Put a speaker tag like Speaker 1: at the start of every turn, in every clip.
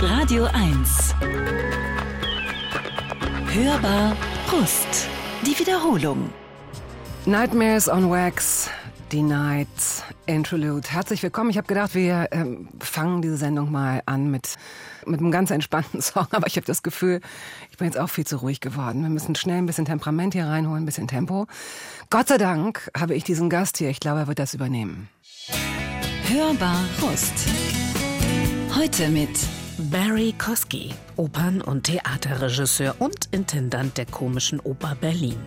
Speaker 1: Radio 1. Hörbar Brust. Die Wiederholung.
Speaker 2: Nightmares on Wax, die Night Interlude. Herzlich willkommen. Ich habe gedacht, wir ähm, fangen diese Sendung mal an mit, mit einem ganz entspannten Song, aber ich habe das Gefühl, ich bin jetzt auch viel zu ruhig geworden. Wir müssen schnell ein bisschen Temperament hier reinholen, ein bisschen Tempo. Gott sei Dank habe ich diesen Gast hier. Ich glaube, er wird das übernehmen.
Speaker 1: Hörbar Brust. Heute mit
Speaker 3: Barry Kosky, Opern- und Theaterregisseur und Intendant der Komischen Oper Berlin.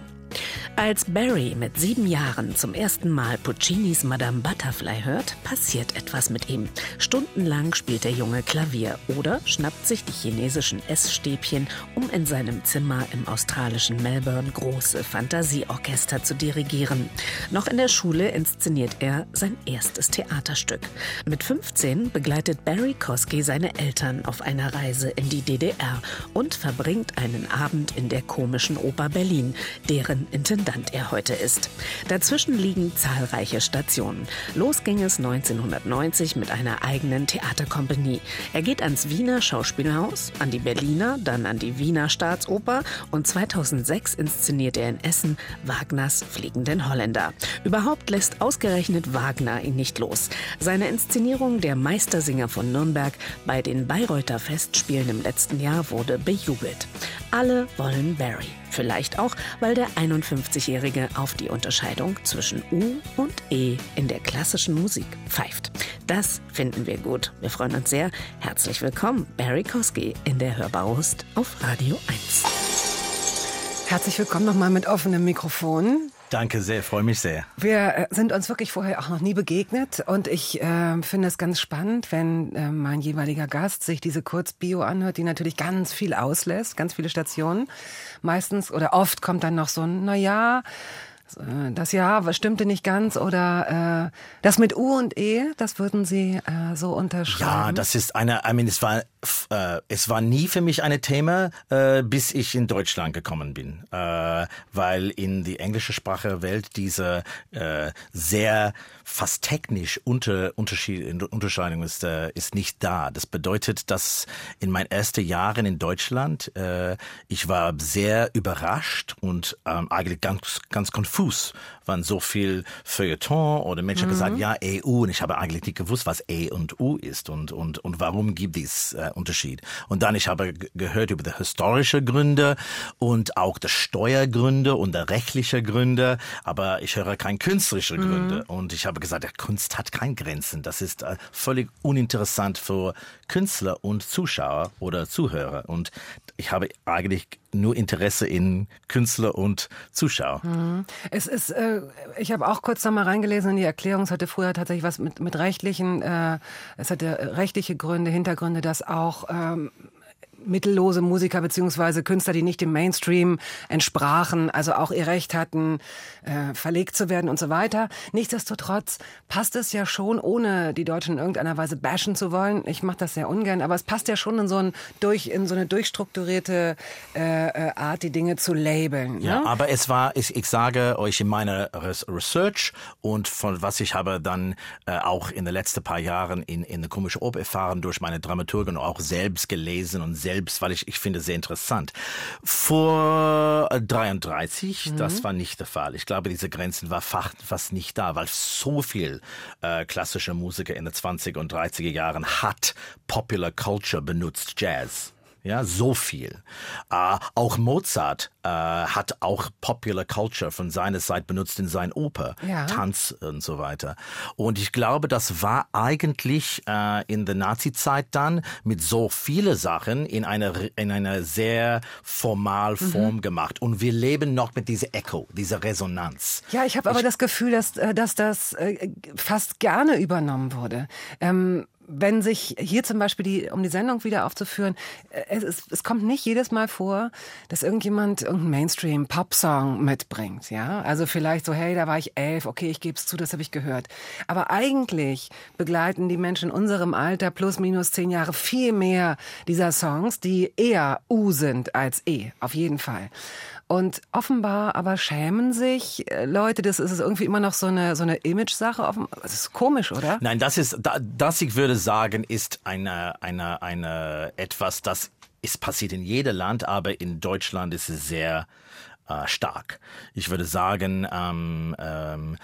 Speaker 3: Als Barry mit sieben Jahren zum ersten Mal Puccinis Madame Butterfly hört, passiert etwas mit ihm. Stundenlang spielt der Junge Klavier oder schnappt sich die chinesischen Essstäbchen, um in seinem Zimmer im australischen Melbourne große Fantasieorchester zu dirigieren. Noch in der Schule inszeniert er sein erstes Theaterstück. Mit 15 begleitet Barry Kosky seine Eltern auf einer Reise in die DDR und verbringt einen Abend in der komischen Oper Berlin, deren Intendant er heute ist. Dazwischen liegen zahlreiche Stationen. Los ging es 1990 mit einer eigenen Theaterkompanie. Er geht ans Wiener Schauspielhaus, an die Berliner, dann an die Wiener Staatsoper und 2006 inszeniert er in Essen Wagners Fliegenden Holländer. Überhaupt lässt ausgerechnet Wagner ihn nicht los. Seine Inszenierung Der Meistersinger von Nürnberg bei den Bayreuther Festspielen im letzten Jahr wurde bejubelt. Alle wollen Barry. Vielleicht auch, weil der 51-Jährige auf die Unterscheidung zwischen U und E in der klassischen Musik pfeift. Das finden wir gut. Wir freuen uns sehr. Herzlich willkommen, Barry Kosky in der Hörbarust auf Radio 1.
Speaker 2: Herzlich willkommen nochmal mit offenem Mikrofon.
Speaker 4: Danke sehr, freue mich sehr.
Speaker 2: Wir äh, sind uns wirklich vorher auch noch nie begegnet und ich äh, finde es ganz spannend, wenn äh, mein jeweiliger Gast sich diese Kurzbio anhört, die natürlich ganz viel auslässt, ganz viele Stationen. Meistens oder oft kommt dann noch so ein, na ja, das Ja stimmte nicht ganz oder äh, das mit U und E, das würden Sie äh, so unterschreiben?
Speaker 4: Ja, das ist eine, I mean, es war, äh, es war nie für mich ein Thema, äh, bis ich in Deutschland gekommen bin, äh, weil in die englische Sprache Welt diese äh, sehr fast technisch unter, Unterschied, Unterscheidung ist, äh, ist nicht da. Das bedeutet, dass in meinen ersten Jahren in Deutschland äh, ich war sehr überrascht und ähm, eigentlich ganz, ganz konfus, wann so viel Feuilleton oder Menschen mhm. gesagt, ja, EU und ich habe eigentlich nicht gewusst, was E und U ist und, und, und warum gibt es äh, Unterschied. Und dann ich habe gehört über die historische Gründe und auch die Steuergründe und die rechtliche Gründe, aber ich höre keine künstlerische Gründe mhm. und ich habe gesagt, der Kunst hat keine Grenzen. Das ist äh, völlig uninteressant für Künstler und Zuschauer oder Zuhörer. Und ich habe eigentlich nur Interesse in Künstler und Zuschauer.
Speaker 2: Mhm. Es ist, äh, ich habe auch kurz da mal reingelesen in die Erklärung. Es hatte früher tatsächlich was mit, mit rechtlichen, äh, es hatte rechtliche Gründe, Hintergründe, dass auch ähm, mittellose Musiker beziehungsweise Künstler, die nicht dem Mainstream entsprachen, also auch ihr Recht hatten, äh, verlegt zu werden und so weiter. Nichtsdestotrotz passt es ja schon, ohne die Deutschen in irgendeiner Weise bashen zu wollen. Ich mache das sehr ungern, aber es passt ja schon in so, ein durch, in so eine durchstrukturierte äh, äh Art, die Dinge zu labeln.
Speaker 4: Ja,
Speaker 2: ne?
Speaker 4: aber es war, ich, ich sage euch in meiner Research und von was ich habe dann äh, auch in den letzten paar Jahren in, in der komischen Oper erfahren durch meine Dramaturgen und auch selbst gelesen und selbst selbst, weil ich, ich finde sehr interessant. Vor 33, mhm. das war nicht der Fall. Ich glaube, diese Grenzen war fast nicht da, weil so viel äh, klassische Musiker in den 20er und 30er Jahren hat Popular Culture benutzt, Jazz. Ja, so viel. Äh, auch Mozart äh, hat auch Popular Culture von seiner Seite benutzt in sein Oper, ja. Tanz und so weiter. Und ich glaube, das war eigentlich äh, in der Nazi-Zeit dann mit so viele Sachen in einer in einer sehr formal mhm. Form mhm. gemacht. Und wir leben noch mit dieser Echo, dieser Resonanz.
Speaker 2: Ja, ich habe aber das Gefühl, dass, äh, dass das äh, fast gerne übernommen wurde. Ähm wenn sich hier zum Beispiel die, um die Sendung wieder aufzuführen, äh, es, es, es kommt nicht jedes Mal vor, dass irgendjemand irgendeinen Mainstream-Pop-Song mitbringt, ja. Also vielleicht so, hey, da war ich elf, okay, ich gebe es zu, das habe ich gehört. Aber eigentlich begleiten die Menschen in unserem Alter plus minus zehn Jahre viel mehr dieser Songs, die eher U sind als E, auf jeden Fall. Und offenbar aber schämen sich äh, Leute, das ist irgendwie immer noch so eine, so eine Image-Sache. Das ist komisch, oder?
Speaker 4: Nein, das ist, das ich würde sagen, ist eine, eine, eine, etwas, das ist passiert in jedem Land, aber in Deutschland ist es sehr äh, stark. Ich würde sagen, ähm, ähm,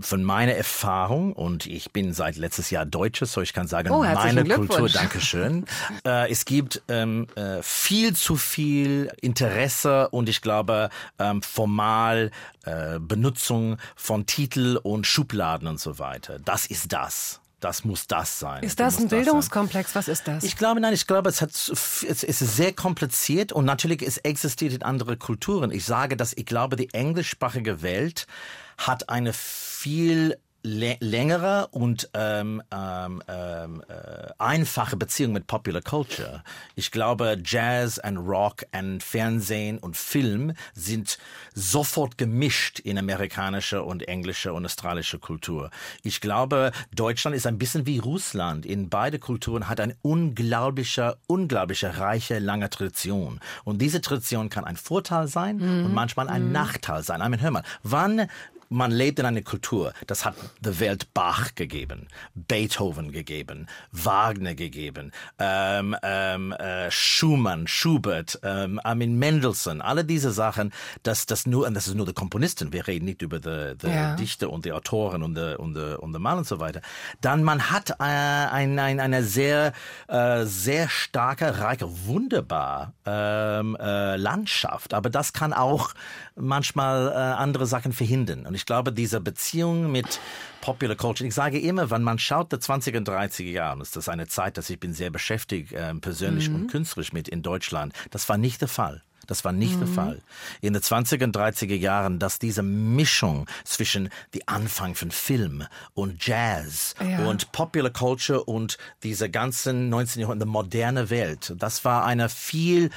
Speaker 4: von meiner Erfahrung und ich bin seit letztes Jahr Deutsche, so ich kann sagen,
Speaker 2: Oh,
Speaker 4: meine Kultur. Dankeschön. äh, es gibt ähm, äh, viel zu viel Interesse und ich glaube ähm, formal äh, Benutzung von Titel und Schubladen und so weiter. Das ist das. Das muss das sein.
Speaker 2: Ist das
Speaker 4: muss
Speaker 2: ein. Bildungskomplex? Was ist das?
Speaker 4: Ich glaube, nein, ich glaube, es, hat, es ist sehr kompliziert und natürlich es existiert in anderen Kulturen. Ich sage, dass ich glaube, die englischsprachige Welt hat eine viel lä- längere und ähm, ähm, ähm, äh, einfache Beziehung mit Popular Culture. Ich glaube, Jazz und Rock und Fernsehen und Film sind sofort gemischt in amerikanische und englische und australische Kultur. Ich glaube, Deutschland ist ein bisschen wie Russland. In beide Kulturen hat eine unglaubliche, unglaubliche reiche, lange Tradition. Und diese Tradition kann ein Vorteil sein und manchmal ein Nachteil sein. I mean, hör mal, wann man lebt in einer Kultur, das hat der Welt Bach gegeben, Beethoven gegeben, Wagner gegeben, ähm, ähm, äh, Schumann, Schubert, ähm, mean Mendelssohn, alle diese Sachen, das, das nur, und das ist nur der Komponisten, wir reden nicht über die, die
Speaker 2: Ja.
Speaker 4: Dichter und die Autoren und die, und die, und die Mann und so weiter. Dann man hat äh, ein, ein, eine sehr, äh, sehr starke, reiche, wunderbar ähm, äh, Landschaft, aber das kann auch manchmal äh, andere Sachen verhindern. Und ich glaube, diese Beziehung mit Popular Culture, ich sage immer, wenn man schaut, der 20er und 30er Jahren, ist das eine Zeit, dass ich bin sehr beschäftigt, äh, persönlich und künstlerisch mit in Deutschland. Das war nicht der Fall. Das war nicht der Fall. In den 20er und 30er Jahren, dass diese Mischung zwischen die Anfang von Film und Jazz
Speaker 2: Ja.
Speaker 4: und Popular Culture und diese ganzen 19. Jahrhundert, moderne Welt, das war eine viel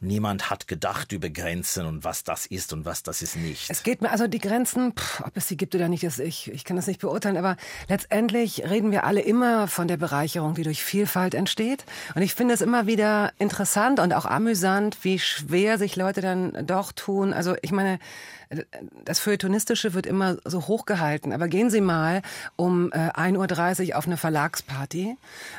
Speaker 4: Niemand hat gedacht über Grenzen und was das ist und was das ist nicht.
Speaker 2: Es geht mir, also die Grenzen, pff, ob es sie gibt oder nicht, das, ich, ich kann das nicht beurteilen, aber letztendlich reden wir alle immer von der Bereicherung, die durch Vielfalt entsteht. Und ich finde es immer wieder interessant und auch amüsant, wie schwer sich Leute dann doch tun. Also ich meine, das Feuilletonistische wird immer so hochgehalten, aber gehen Sie mal um äh, 1.30 Uhr auf eine Verlagsparty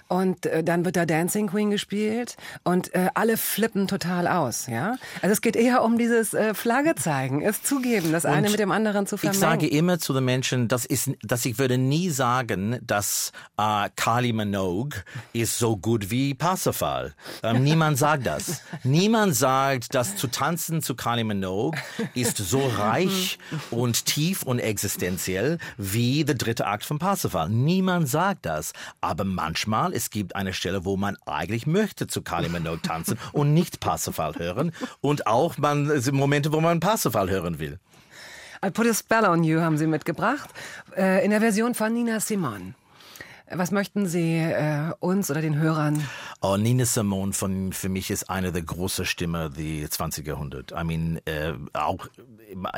Speaker 2: und äh, dann wird da Dancing Queen gespielt und äh, alle flippen total aus, ja? Also es geht eher um dieses äh, Flagge zeigen, es zugeben, das eine
Speaker 4: Und
Speaker 2: mit dem anderen zu
Speaker 4: Ich
Speaker 2: vermengen.
Speaker 4: sage immer zu den Menschen, das ist, dass ich würde nie sagen, dass äh, Kylie Minogue ist so gut wie Parsifal. Ähm, niemand sagt das. Niemand sagt, dass zu tanzen zu Kylie Minogue ist so reich und tief und existenziell wie der dritte Akt von Parsifal. Niemand sagt das. Aber manchmal, es gibt eine Stelle, wo man eigentlich möchte zu Kylie Minogue tanzen und nicht Parsifal hören. Und auch man, Momente, wo man Parsifal hören will.
Speaker 2: I Put a Spell on You haben Sie mitgebracht, äh, in der Version von Nina Simon. Was möchten Sie äh, uns oder den Hörern
Speaker 4: Oh, Nina Simone von, für mich ist eine der großen Stimmen die 20er Jahrhundert. I mean, äh, auch,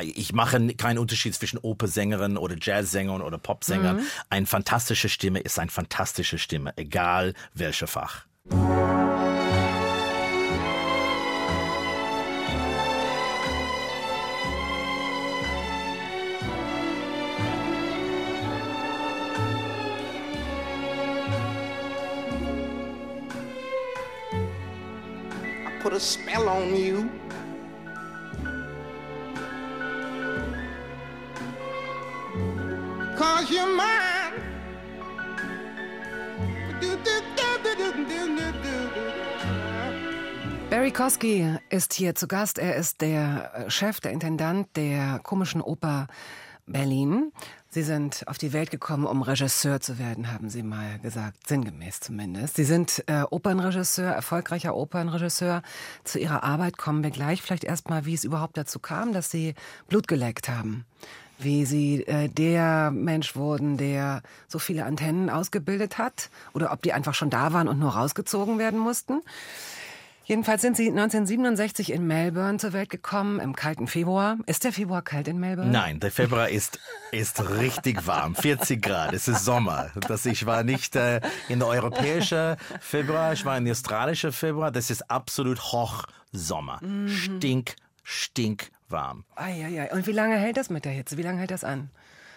Speaker 4: ich mache keinen Unterschied zwischen Opersängerin oder Jazzsängerin oder Popsänger. Eine fantastische Stimme ist eine fantastische Stimme, egal welcher Fach.
Speaker 5: Put a spell on you. Cause you're mine.
Speaker 2: Barry Kosky ist hier zu Gast. Er ist der Chef, der Intendant der Komischen Oper Berlin. Sie sind auf die Welt gekommen, um Regisseur zu werden, haben Sie mal gesagt, sinngemäß zumindest. Sie sind äh, Opernregisseur, erfolgreicher Opernregisseur. Zu Ihrer Arbeit kommen wir gleich. Vielleicht erstmal, wie es überhaupt dazu kam, dass Sie Blut geleckt haben. Wie Sie äh, der Mensch wurden, der so viele Antennen ausgebildet hat. Oder ob die einfach schon da waren und nur rausgezogen werden mussten. Jedenfalls sind Sie 1967 in Melbourne zur Welt gekommen, im kalten Februar. Ist der Februar kalt in Melbourne?
Speaker 4: Nein, der Februar ist, ist richtig warm, 40 Grad, es ist Sommer. Das, ich war nicht äh, in der europäischen Februar, ich war in der australischen Februar, das ist absolut Hochsommer. Stink, stink warm.
Speaker 2: Eieiei. Und wie lange hält das mit der Hitze? Wie lange hält das an?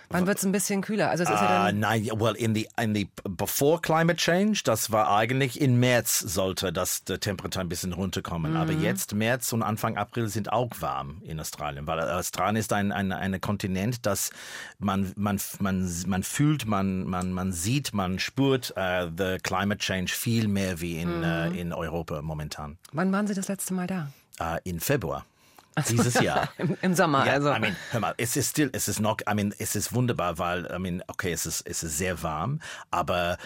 Speaker 2: Wann wird es ein bisschen kühler? Also es ist ja
Speaker 4: Uh,
Speaker 2: dann,
Speaker 4: nein, well, in the, in the before climate change, das war eigentlich in März sollte das die Temperatur ein bisschen runterkommen. Aber jetzt März und Anfang April sind auch warm in Australien, weil Australien ist ein, ein, ein Kontinent, das man, man, man, man fühlt, man, man, man sieht, man spürt uh, the climate change viel mehr wie in, uh, in Europa momentan.
Speaker 2: wann waren Sie das letzte Mal da?
Speaker 4: Uh, in Februar. Dieses Jahr.
Speaker 2: Im, im Sommer,
Speaker 4: Ja,
Speaker 2: also.
Speaker 4: I mean, hör mal, es ist still, es ist noch, I mean, es ist wunderbar, weil, I mean, okay, es ist, es ist sehr warm, aber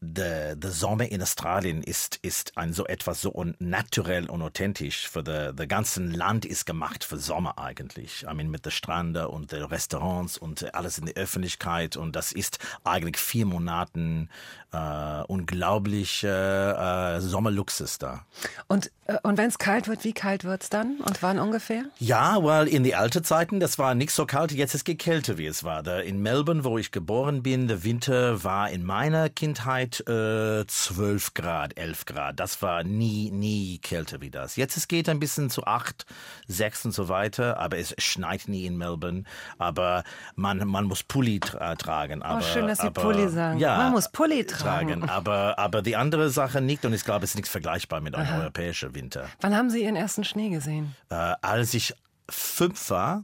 Speaker 4: der, der Sommer in Australien ist, ist ein so etwas so un, naturell und authentisch. Für der, der ganzen Land ist gemacht für Sommer eigentlich. I mean, mit der Strande und den Restaurants und alles in der Öffentlichkeit und das ist eigentlich vier Monaten äh, unglaublich äh, Sommerluxus da.
Speaker 2: Und, äh, und wenn es kalt wird, wie kalt wird's dann? Und wann ungefähr?
Speaker 4: Ja, weil in die alten Zeiten, das war nicht so kalt, jetzt ist es kälter, wie es war. Da in Melbourne, wo ich geboren bin, der Winter war in meiner Kindheit äh, 12 Grad, 11 Grad. Das war nie, nie kälter wie das. Jetzt es geht ein bisschen zu 8, 6 und so weiter, aber es schneit nie in Melbourne. Aber man, man muss Pulli tra tragen. Aber,
Speaker 2: Oh, schön, dass Sie
Speaker 4: aber,
Speaker 2: Pulli sagen.
Speaker 4: Ja,
Speaker 2: Man muss Pulli tragen.
Speaker 4: Aber, aber die andere Sache nicht und ich glaube, es ist nichts vergleichbar mit einem europäischen Winter
Speaker 2: Wann haben Sie Ihren ersten Schnee gesehen?
Speaker 4: äh, als ich fünf war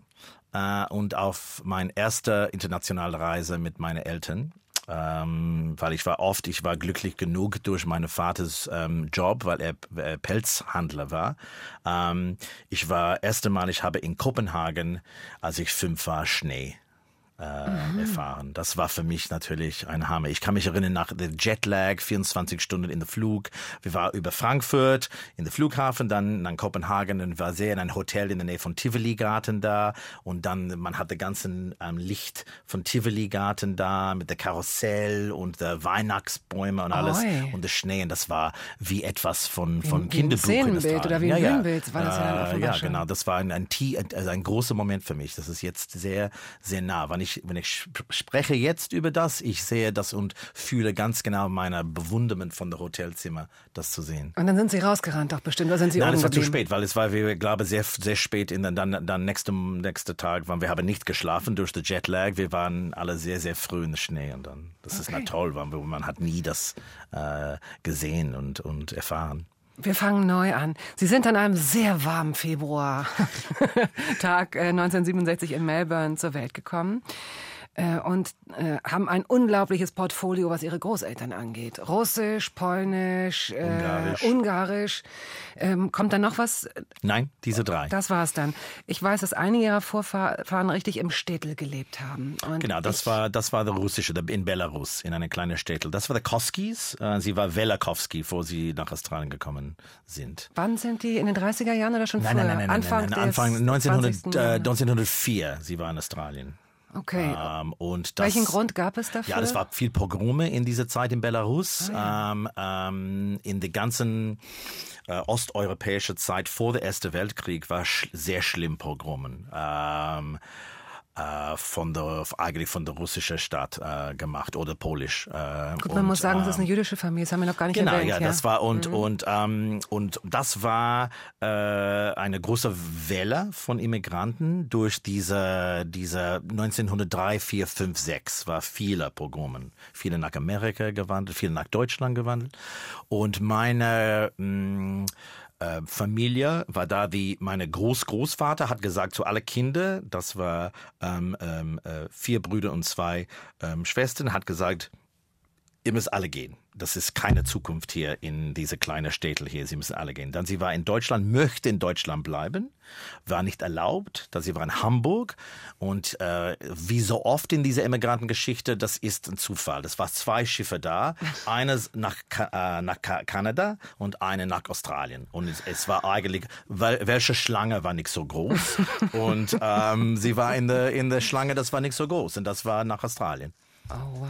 Speaker 4: äh, und auf meine erste internationale Reise mit meinen Eltern. Ähm, weil ich war oft, ich war glücklich genug durch meinen Vaters ähm, Job, weil er äh, Pelzhandler war. Ähm, ich war erste Mal, ich habe in Kopenhagen, als ich fünf war, Schnee äh, erfahren. Das war für mich natürlich ein Hammer. Ich kann mich erinnern nach der Jetlag, 24 Stunden in der Flug. Wir waren über Frankfurt in der Flughafen, dann nach Kopenhagen und war sehr in ein Hotel in der Nähe von Tivoli Garten da und dann man hatte ganzen ähm, Licht von Tivoli Garten da mit der Karussell und der Weihnachtsbäume und alles
Speaker 2: Oi.
Speaker 4: und der Schnee und das war wie etwas von von Kinderbuch in
Speaker 2: Szenenbild oder wie ein
Speaker 4: ja.
Speaker 2: Höhenbild war das ja dann
Speaker 4: Äh, ja, genau. Das war ein, ein, also ein großer Moment für mich. Das ist jetzt sehr, sehr nah. Wenn ich, wenn ich sp- spreche jetzt über das, ich sehe das und fühle ganz genau meine Bewunderung von der Hotelzimmer, das zu sehen.
Speaker 2: Und dann sind Sie rausgerannt, doch bestimmt. Oder sind Sie
Speaker 4: Nein, es war zu spät, weil es war, wir glaube sehr, sehr spät in den, dann, dann nächsten, nächsten Tag waren wir haben nicht geschlafen durch den Jetlag. Wir waren alle sehr, sehr früh in der Schnee und dann, das ist
Speaker 2: Okay.
Speaker 4: na toll, weil man hat nie das äh, gesehen und, und erfahren.
Speaker 2: Wir fangen neu an. Sie sind an einem sehr warmen Februar Tag äh, 1967 in Melbourne zur Welt gekommen. Äh, Und äh, haben ein unglaubliches Portfolio, was ihre Großeltern angeht. Russisch, Polnisch, äh,
Speaker 4: Ungarisch.
Speaker 2: Ungarisch. Ähm, kommt da noch was?
Speaker 4: Nein, diese drei.
Speaker 2: Das war's dann. Ich weiß, dass einige ihrer Vorfahren richtig im Städtel gelebt haben. Und
Speaker 4: Genau, das war das war der russische in Belarus in einer kleinen Städtel. Das war der Koskis. Äh, Sie war Velakowski, bevor sie nach Australien gekommen sind.
Speaker 2: Wann sind die? In den 30er Jahren oder schon
Speaker 4: Nein,
Speaker 2: früher?
Speaker 4: nein, nein, nein,
Speaker 2: Anfang,
Speaker 4: nein, nein,
Speaker 2: des
Speaker 4: Anfang 1900,
Speaker 2: 20.
Speaker 4: äh,
Speaker 2: Jahrhunderts.
Speaker 4: 1904. Sie war in Australien.
Speaker 2: Okay.
Speaker 4: Ähm, und das,
Speaker 2: Welchen Grund gab es dafür?
Speaker 4: Ja, das war viel Pogrome in dieser Zeit in Belarus.
Speaker 2: Ah,
Speaker 4: ähm, ähm, in der ganzen äh, osteuropäischen Zeit vor der Ersten Weltkrieg war sch sehr schlimm Pogromen. Ähm, äh, von der eigentlich von der russischen Staat äh, gemacht oder polisch. Äh,
Speaker 2: Gut, man
Speaker 4: und,
Speaker 2: muss sagen, es ist
Speaker 4: ähm,
Speaker 2: eine jüdische Familie, das haben wir noch gar nicht
Speaker 4: Genau,
Speaker 2: erwähnt.
Speaker 4: ja,
Speaker 2: ja,
Speaker 4: das war und und ähm, und das war äh, eine große Welle von Immigranten durch diese diese 1903, 4, 5, 6 war viele Pogromen, viele nach Amerika gewandelt, viele nach Deutschland gewandelt und meine mh, äh, Familie war da, die meine Großgroßvater hat gesagt zu alle Kinder, das war ähm, ähm, äh, vier Brüder und zwei ähm, Schwestern, hat gesagt, ihr müsst alle gehen. Das ist keine Zukunft hier in diese kleine Städtel hier. Sie müssen alle gehen. Dann sie war in Deutschland, möchte in Deutschland bleiben, war nicht erlaubt. Da sie war in Hamburg und äh, wie so oft in dieser Immigrantengeschichte, das ist ein Zufall. Das war zwei Schiffe da, eines nach äh, nach Ka Kanada und eine nach Australien. Und es, es war eigentlich, wel welche Schlange war nicht so groß und ähm, sie war in der in der Schlange, das war nicht so groß und das war nach Australien.
Speaker 2: Oh, wow.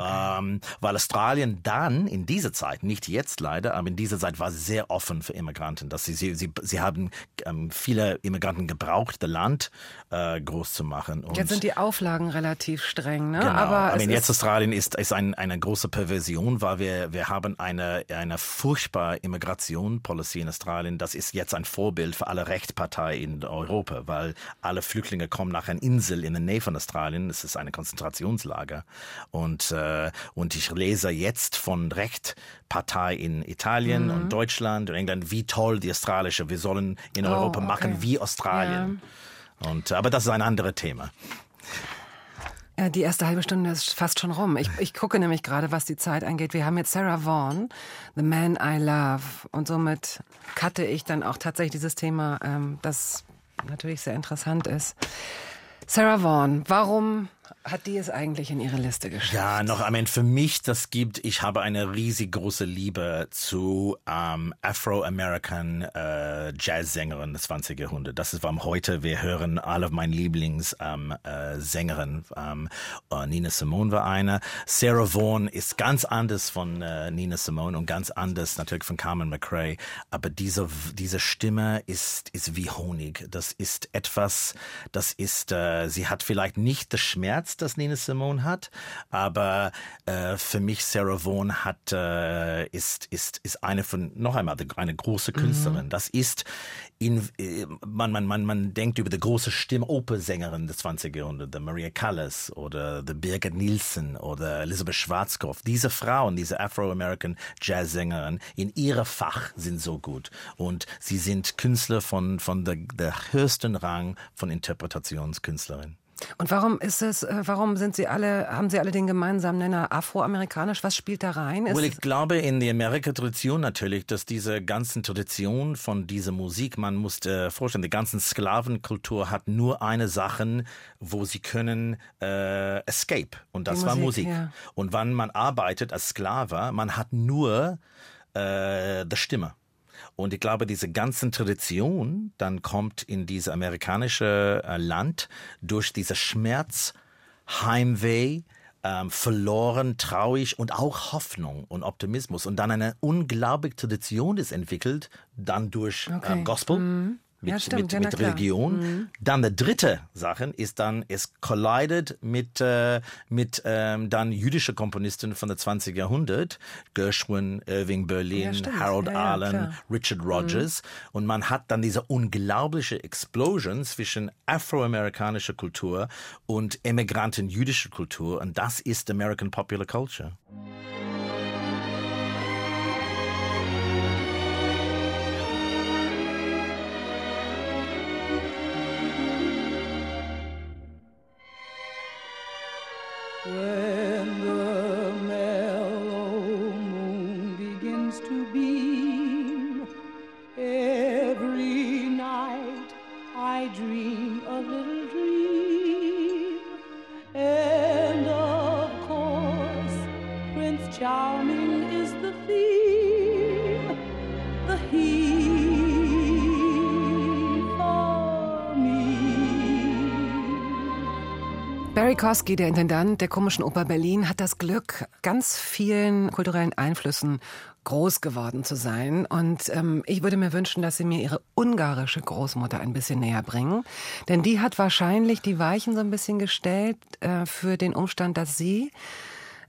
Speaker 4: Ähm, weil Australien dann in dieser Zeit, nicht jetzt leider, aber in dieser Zeit war sehr offen für Immigranten. Dass sie, sie, sie, sie haben ähm, viele Immigranten gebraucht, das Land äh, groß zu machen. Und
Speaker 2: Jetzt sind die Auflagen relativ streng, ne?
Speaker 4: Genau.
Speaker 2: Aber
Speaker 4: I mean, jetzt
Speaker 2: ist,
Speaker 4: Australien ist, ist ein, eine große Perversion, weil wir, wir haben eine, eine furchtbare Immigration-Policy in Australien. Das ist jetzt ein Vorbild für alle Rechtsparteien in Europa, weil alle Flüchtlinge kommen nach einer Insel in der Nähe von Australien. Es ist eine Konzentrationslager. Und, äh, und ich lese jetzt von Rechtpartei in Italien und Deutschland und England, wie toll die australische, wir sollen in
Speaker 2: Oh,
Speaker 4: Europa
Speaker 2: okay.
Speaker 4: machen wie Australien. Und, aber das ist ein anderes Thema.
Speaker 2: Ja, die erste halbe Stunde ist fast schon rum. Ich, ich gucke nämlich gerade, was die Zeit angeht. Wir haben jetzt Sarah Vaughan, The Man I Love. Und somit cutte ich dann auch tatsächlich dieses Thema, ähm, das natürlich sehr interessant ist. Sarah Vaughan, warum hat die es eigentlich in ihre Liste geschafft?
Speaker 4: Ja, noch einmal für mich, das gibt, ich habe eine riesig große Liebe zu ähm, Afro-American äh, Jazzsängerinnen des 20. Jahrhunderts. Das ist warum heute wir hören alle meine Lieblingssängerinnen. Ähm, äh, ähm, äh, Nina Simone war eine. Sarah Vaughan ist ganz anders von äh, Nina Simone und ganz anders natürlich von Carmen McRae. Aber diese, diese Stimme ist, ist wie Honig. Das ist etwas, das ist, äh, sie hat vielleicht nicht das Schmerz, das Nina Simone hat, aber äh, für mich Sarah Vaughan hat, äh, ist, ist, ist eine von, noch einmal, eine große Künstlerin. Das ist, in, äh, man, man, man, man denkt über die große Stimmopersängerin des 20. Jahrhunderts, der Maria Callas oder der Birgit Nielsen oder Elisabeth Schwarzkopf. Diese Frauen, diese Afro-American Jazzsängerin in ihrem Fach sind so gut und sie sind Künstler von, von der, der höchsten Rang von Interpretationskünstlerin.
Speaker 2: Und warum ist es, äh, warum sind sie alle, haben sie alle den gemeinsamen Nenner afroamerikanisch? Was spielt da rein? Ist
Speaker 4: Well, ich glaube in die Amerika-Tradition natürlich, dass diese ganzen Tradition von dieser Musik, man muss äh, vorstellen, die ganzen Sklavenkultur hat nur eine Sache, wo sie können äh, escape und das
Speaker 2: Die
Speaker 4: war
Speaker 2: Musik,
Speaker 4: Musik.
Speaker 2: ja.
Speaker 4: Und wenn man arbeitet als Sklave, man hat nur äh, die Stimme. Und ich glaube, diese ganzen Tradition dann kommt in diese amerikanische äh, Land durch diese Schmerz, Heimweh, ähm, verloren, traurig und auch Hoffnung und Optimismus. Und dann eine unglaubliche Tradition ist entwickelt, dann durch
Speaker 2: Okay.
Speaker 4: ähm, Gospel. Mit,
Speaker 2: Ja, stimmt.
Speaker 4: mit,
Speaker 2: Ja,
Speaker 4: mit
Speaker 2: klar. Mhm.
Speaker 4: Religion. Dann die dritte Sache ist dann, es collidet mit, äh, mit ähm, dann jüdische Komponisten von der 20. Jahrhundert, Gershwin, Irving Berlin,
Speaker 2: Ja.
Speaker 4: Harold Arlen,
Speaker 2: klar. Mhm.
Speaker 4: Richard Rogers. Und man hat dann diese unglaubliche Explosion zwischen afroamerikanischer Kultur und emigranten jüdischer Kultur. Und das ist American Popular Culture.
Speaker 6: Where
Speaker 2: Barry Kosky, der Intendant der Komischen Oper Berlin, hat das Glück, ganz vielen kulturellen Einflüssen groß geworden zu sein. Und ähm, ich würde mir wünschen, dass Sie mir Ihre ungarische Großmutter ein bisschen näher bringen. Denn die hat wahrscheinlich die Weichen so ein bisschen gestellt äh, für den Umstand, dass Sie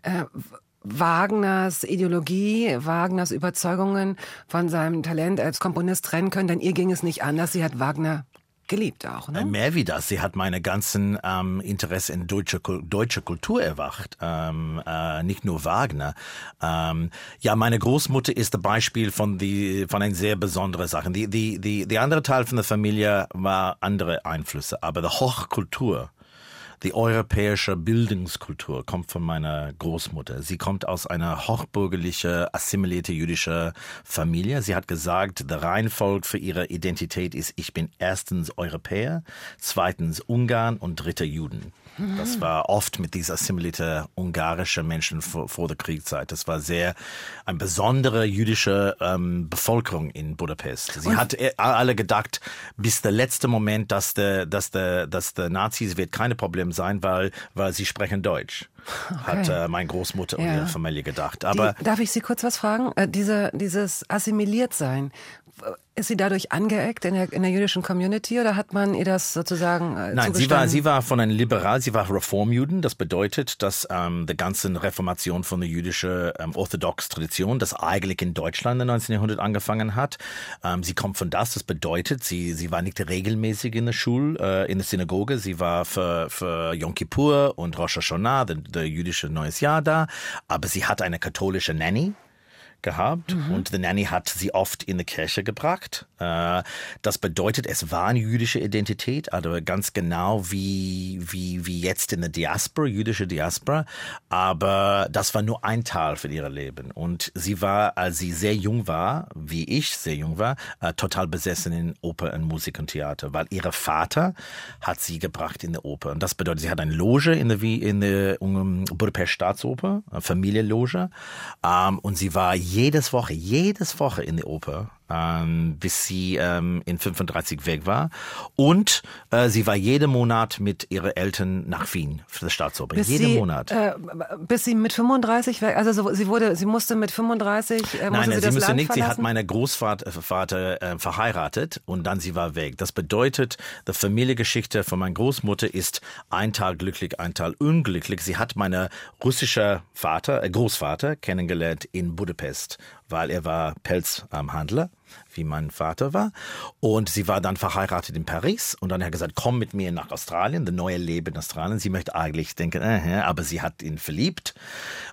Speaker 2: äh, Wagners Ideologie, Wagners Überzeugungen von seinem Talent als Komponist trennen können. Denn ihr ging es nicht anders. Sie hat Wagner geliebt auch. Ne?
Speaker 4: Äh, Mehr wie das. Sie hat meine ganzen ähm, Interesse in deutsche, deutsche Kultur erwacht. Ähm, äh, nicht nur Wagner. Ähm, ja, meine Großmutter ist ein Beispiel von die von einer sehr besonderen Sache. Die, die, die, die andere Teil von der Familie war andere Einflüsse, aber die Hochkultur. Die europäische Bildungskultur kommt von meiner Großmutter. Sie kommt aus einer hochbürgerliche, assimilierte jüdische Familie. Sie hat gesagt, der Reihenfolge für ihre Identität ist, ich bin erstens Europäer, zweitens Ungarn und dritter Juden. Das war oft mit dieser assimilierte ungarische Menschen vor, vor der Kriegszeit. Das war sehr eine besondere jüdische ähm, Bevölkerung in Budapest. Sie hat äh, alle gedacht, bis der letzte Moment, dass der, dass der, dass der Nazis wird keine Probleme sein, weil, weil sie sprechen Deutsch. Hat äh, meine Großmutter und
Speaker 2: Ja.
Speaker 4: ihre Familie gedacht. Aber
Speaker 2: Die, darf ich Sie kurz was fragen? Äh, diese, dieses Assimiliert-Sein, ist sie dadurch angeeckt in der, in der jüdischen Community oder hat man ihr das sozusagen äh,
Speaker 4: Nein, sie war, sie war von einem Liberal, sie war Reformjuden. Das bedeutet, dass ähm, die ganze Reformation von der jüdischen ähm, orthodox Tradition, das eigentlich in Deutschland im 19. Jahrhundert angefangen hat, ähm, sie kommt von das. Das bedeutet, sie, sie war nicht regelmäßig in der Schule, äh, in der Synagoge. Sie war für, für Yom Kippur und Rosh Hashanah, der, der jüdische Neues Jahr da. Aber sie hat eine katholische Nanny gehabt und die Nanny hat sie oft in die Kirche gebracht. Äh, das bedeutet, es war eine jüdische Identität, aber ganz genau wie, wie, wie jetzt in der Diaspora, jüdische Diaspora. Aber das war nur ein Teil für ihr Leben. Und sie war, als sie sehr jung war, wie ich sehr jung war, äh, total besessen in Oper und Musik und Theater, weil ihr Vater hat sie gebracht in die Oper. Und das bedeutet, sie hat eine Loge in der, in der Budapest Staatsoper, eine Familienloge. Ähm, und sie war jedes Woche, jedes Woche in der Oper, ähm, bis sie ähm, in 35 weg war. Und äh, sie war jeden Monat mit ihren Eltern nach Wien für das Staatsoper.
Speaker 2: bis
Speaker 4: jeden
Speaker 2: sie,
Speaker 4: Monat.
Speaker 2: Äh, bis sie mit 35 weg, also so, sie wurde, sie musste mit 35, äh, musste
Speaker 4: Nein,
Speaker 2: sie
Speaker 4: sie
Speaker 2: Land
Speaker 4: nicht. Sie hat
Speaker 2: verlassen?
Speaker 4: meine Großvater äh, äh, verheiratet und dann sie war weg. Das bedeutet, die Familiengeschichte von meiner Großmutter ist ein Teil glücklich, ein Teil unglücklich. Sie hat meine russische Vater, äh, Großvater kennengelernt in Budapest, weil er war Pelzhandler, wie mein Vater war. Und sie war dann verheiratet in Paris und dann hat er gesagt, komm mit mir nach Australien, das neue Leben in Australien. Sie möchte eigentlich denken, äh, aber sie hat ihn verliebt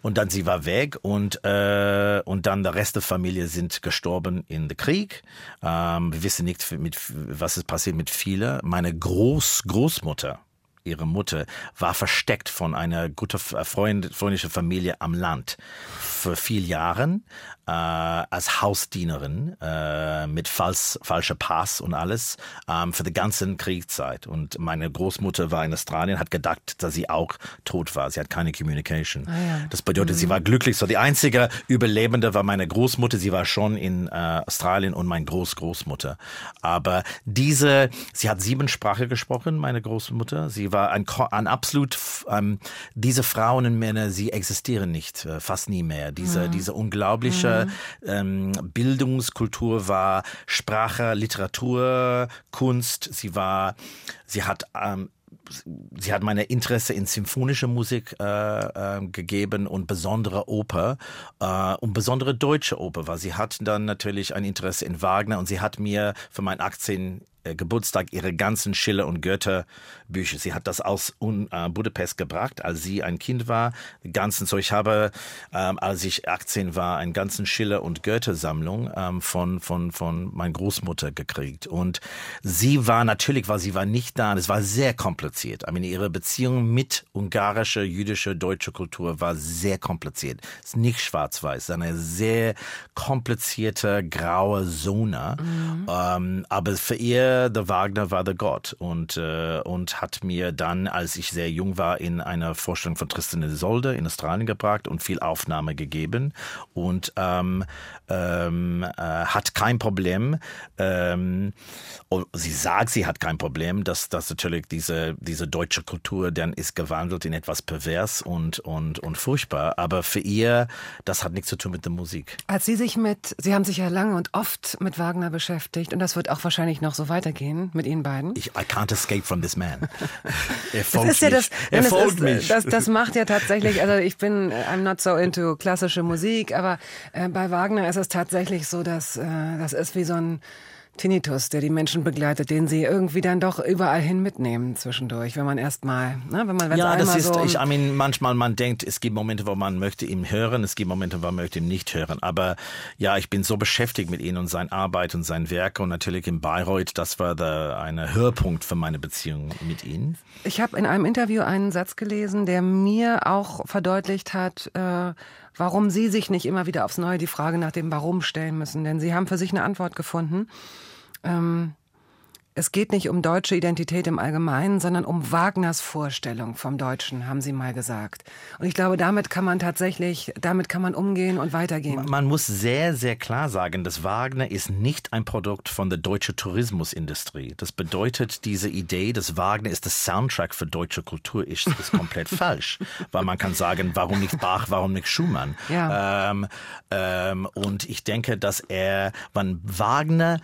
Speaker 4: und dann sie war weg und äh, und dann der Rest der Familie sind gestorben in dem Krieg. Ähm, wir wissen nicht, mit, was ist passiert mit vielen. Meine Groß Großmutter ihre Mutter war versteckt von einer guten Freund, freundlichen Familie am Land für viele Jahren äh, als Hausdienerin äh, mit falsch, falscher Pass und alles ähm, für die ganze Kriegszeit. Und meine Großmutter war in Australien, hat gedacht, dass sie auch tot war. Sie hat keine Communication. Das bedeutet, sie war glücklich. So die einzige Überlebende war meine Großmutter. Sie war schon in äh, Australien und meine Großgroßmutter. Aber diese, sie hat sieben Sprachen gesprochen, meine Großmutter. Sie war ein, ein absolut, ähm, diese Frauen und Männer, sie existieren nicht, äh, fast nie mehr. Diese, diese unglaubliche ähm, Bildungskultur war Sprache, Literatur, Kunst. Sie war, sie hat ähm, sie hat meine Interesse in symphonische Musik äh, äh, gegeben und besondere Oper äh, und besondere deutsche Oper, weil sie hat dann natürlich ein Interesse in Wagner und sie hat mir für meinen 18 äh, Geburtstag ihre ganzen Schiller und Goethe Bücher. Sie hat das aus äh, Budapest gebracht, als sie ein Kind war. Ganzen, so ich habe, ähm, als ich 18 war, einen ganzen Schiller und Goethe Sammlung ähm, von von von meiner Großmutter gekriegt. Und sie war natürlich, weil sie war nicht da. Es war sehr kompliziert. I mean, ihre Beziehung mit ungarischer, jüdischer, deutscher Kultur war sehr kompliziert. Es ist nicht schwarz-weiß, es ist eine sehr komplizierte graue Zone. Ähm, aber für ihr, der Wagner war der Gott und äh, und hat mir dann, als ich sehr jung war, in einer Vorstellung von Tristan Isolde in Australien gebracht und viel Aufnahme gegeben und ähm, ähm, äh, hat kein Problem. Ähm, sie sagt, sie hat kein Problem, dass, dass natürlich diese, diese deutsche Kultur dann ist gewandelt in etwas pervers und, und, und furchtbar. Aber für ihr, das hat nichts zu tun mit der Musik.
Speaker 2: Als Sie sich mit, Sie haben sich ja lange und oft mit Wagner beschäftigt und das wird auch wahrscheinlich noch so weitergehen mit Ihnen beiden.
Speaker 4: Ich, I can't escape from this man. er
Speaker 2: Das
Speaker 4: folgt
Speaker 2: ist ja das,
Speaker 4: mich. Er
Speaker 2: das,
Speaker 4: folgt mich.
Speaker 2: das, das macht ja tatsächlich, also ich bin, äh, I'm not so into klassische Musik, aber äh, bei Wagner ist es tatsächlich so, dass äh, das ist wie so ein Tinnitus, der die Menschen begleitet, den sie irgendwie dann doch überall hin mitnehmen zwischendurch, wenn man erstmal, ne, wenn man wenn's
Speaker 4: Ja, das ist,
Speaker 2: so
Speaker 4: ich, I mean, manchmal man denkt, es gibt Momente, wo man möchte ihn hören, es gibt Momente, wo man möchte ihn nicht hören. Aber ja, ich bin so beschäftigt mit ihm und seiner Arbeit und sein Werk und natürlich in Bayreuth, das war der, eine Höhepunkt für meine Beziehung mit ihm.
Speaker 2: Ich habe in einem Interview einen Satz gelesen, der mir auch verdeutlicht hat, äh, warum Sie sich nicht immer wieder aufs Neue die Frage nach dem Warum stellen müssen. Denn Sie haben für sich eine Antwort gefunden. Ähm, es geht nicht um deutsche Identität im Allgemeinen, sondern um Wagners Vorstellung vom Deutschen, haben Sie mal gesagt. Und ich glaube, damit kann man tatsächlich, damit kann man umgehen und weitergehen.
Speaker 4: Man muss sehr, sehr klar sagen, dass Wagner ist nicht ein Produkt von der deutschen Tourismusindustrie. Das bedeutet, diese Idee, dass Wagner ist der Soundtrack für deutsche Kultur ist, ist komplett falsch. Weil man kann sagen, warum nicht Bach, warum nicht Schumann?
Speaker 2: Ja.
Speaker 4: Ähm, ähm, und ich denke, dass er, wann Wagner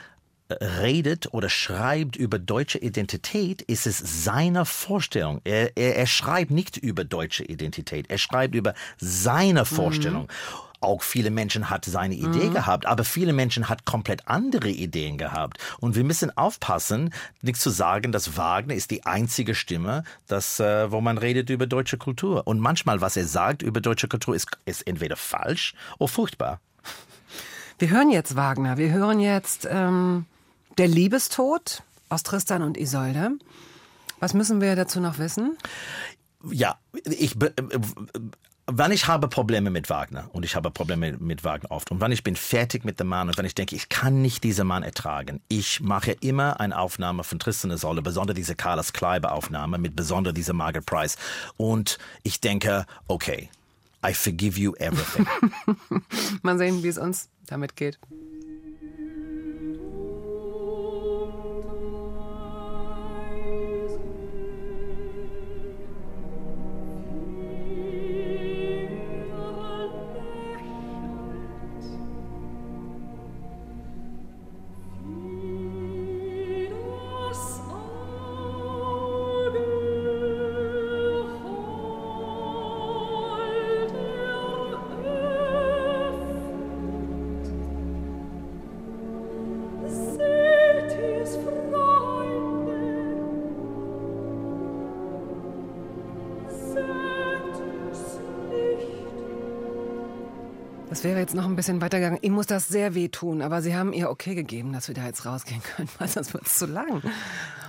Speaker 4: redet oder schreibt über deutsche Identität, ist es seine Vorstellung. Er, er, er schreibt nicht über deutsche Identität, er schreibt über seine Vorstellung. Mhm. Auch viele Menschen hat seine Idee mhm. gehabt, aber viele Menschen hat komplett andere Ideen gehabt. Und wir müssen aufpassen, nicht zu sagen, dass Wagner ist die einzige Stimme, das, äh, wo man redet über deutsche Kultur. Und manchmal, was er sagt über deutsche Kultur, ist, ist entweder falsch oder furchtbar.
Speaker 2: Wir hören jetzt Wagner. Wir hören jetzt ähm, der Liebestod aus Tristan und Isolde. Was müssen wir dazu noch wissen?
Speaker 4: Ja, ich wann ich habe Probleme mit Wagner und ich habe Probleme mit Wagner oft und wann ich bin fertig mit dem Mann und wenn ich denke, ich kann nicht diesen Mann ertragen, ich mache immer eine Aufnahme von Tristan und Isolde, besonders diese Carlos Kleiber Aufnahme mit besonders dieser Margaret Price und ich denke, okay, I forgive you everything.
Speaker 2: Mal sehen, wie es uns damit geht. Bisschen weitergegangen. Ihm muss das sehr wehtun, aber Sie haben ihr okay gegeben, dass wir da jetzt rausgehen können, weil sonst wird es zu lang.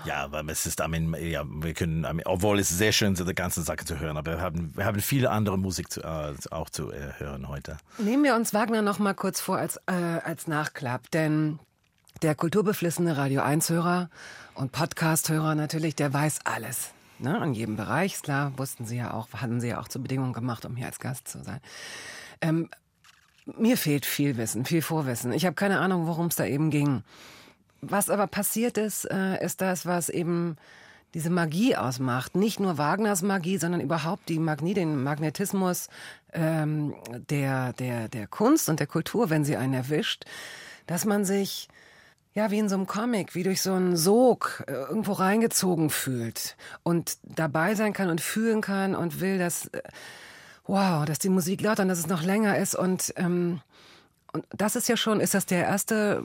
Speaker 4: Ja, aber es ist, I mean, ja, wir können, I mean, obwohl es sehr schön ist, die ganze Sache zu hören, aber wir haben, wir haben viele andere Musik zu, äh, auch zu äh, hören heute.
Speaker 2: Nehmen wir uns Wagner noch mal kurz vor als, äh, als Nachklapp, denn der kulturbeflissene Radio 1-Hörer und Podcast-Hörer natürlich, der weiß alles. Ne, in jedem Bereich, klar, wussten Sie ja auch, hatten Sie ja auch zur Bedingung gemacht, um hier als Gast zu sein. Ähm, mir fehlt viel Wissen, viel Vorwissen. Ich habe keine Ahnung, worum es da eben ging. Was aber passiert ist, äh, ist das, was eben diese Magie ausmacht. Nicht nur Wagners Magie, sondern überhaupt die Magie, den Magnetismus ähm, der, der, der Kunst und der Kultur, wenn sie einen erwischt, dass man sich ja, wie in so einem Comic, wie durch so einen Sog äh, irgendwo reingezogen fühlt und dabei sein kann und fühlen kann und will, dass äh, wow, dass die Musik laut und dass es noch länger ist und, ähm, und das ist ja schon, ist das der erste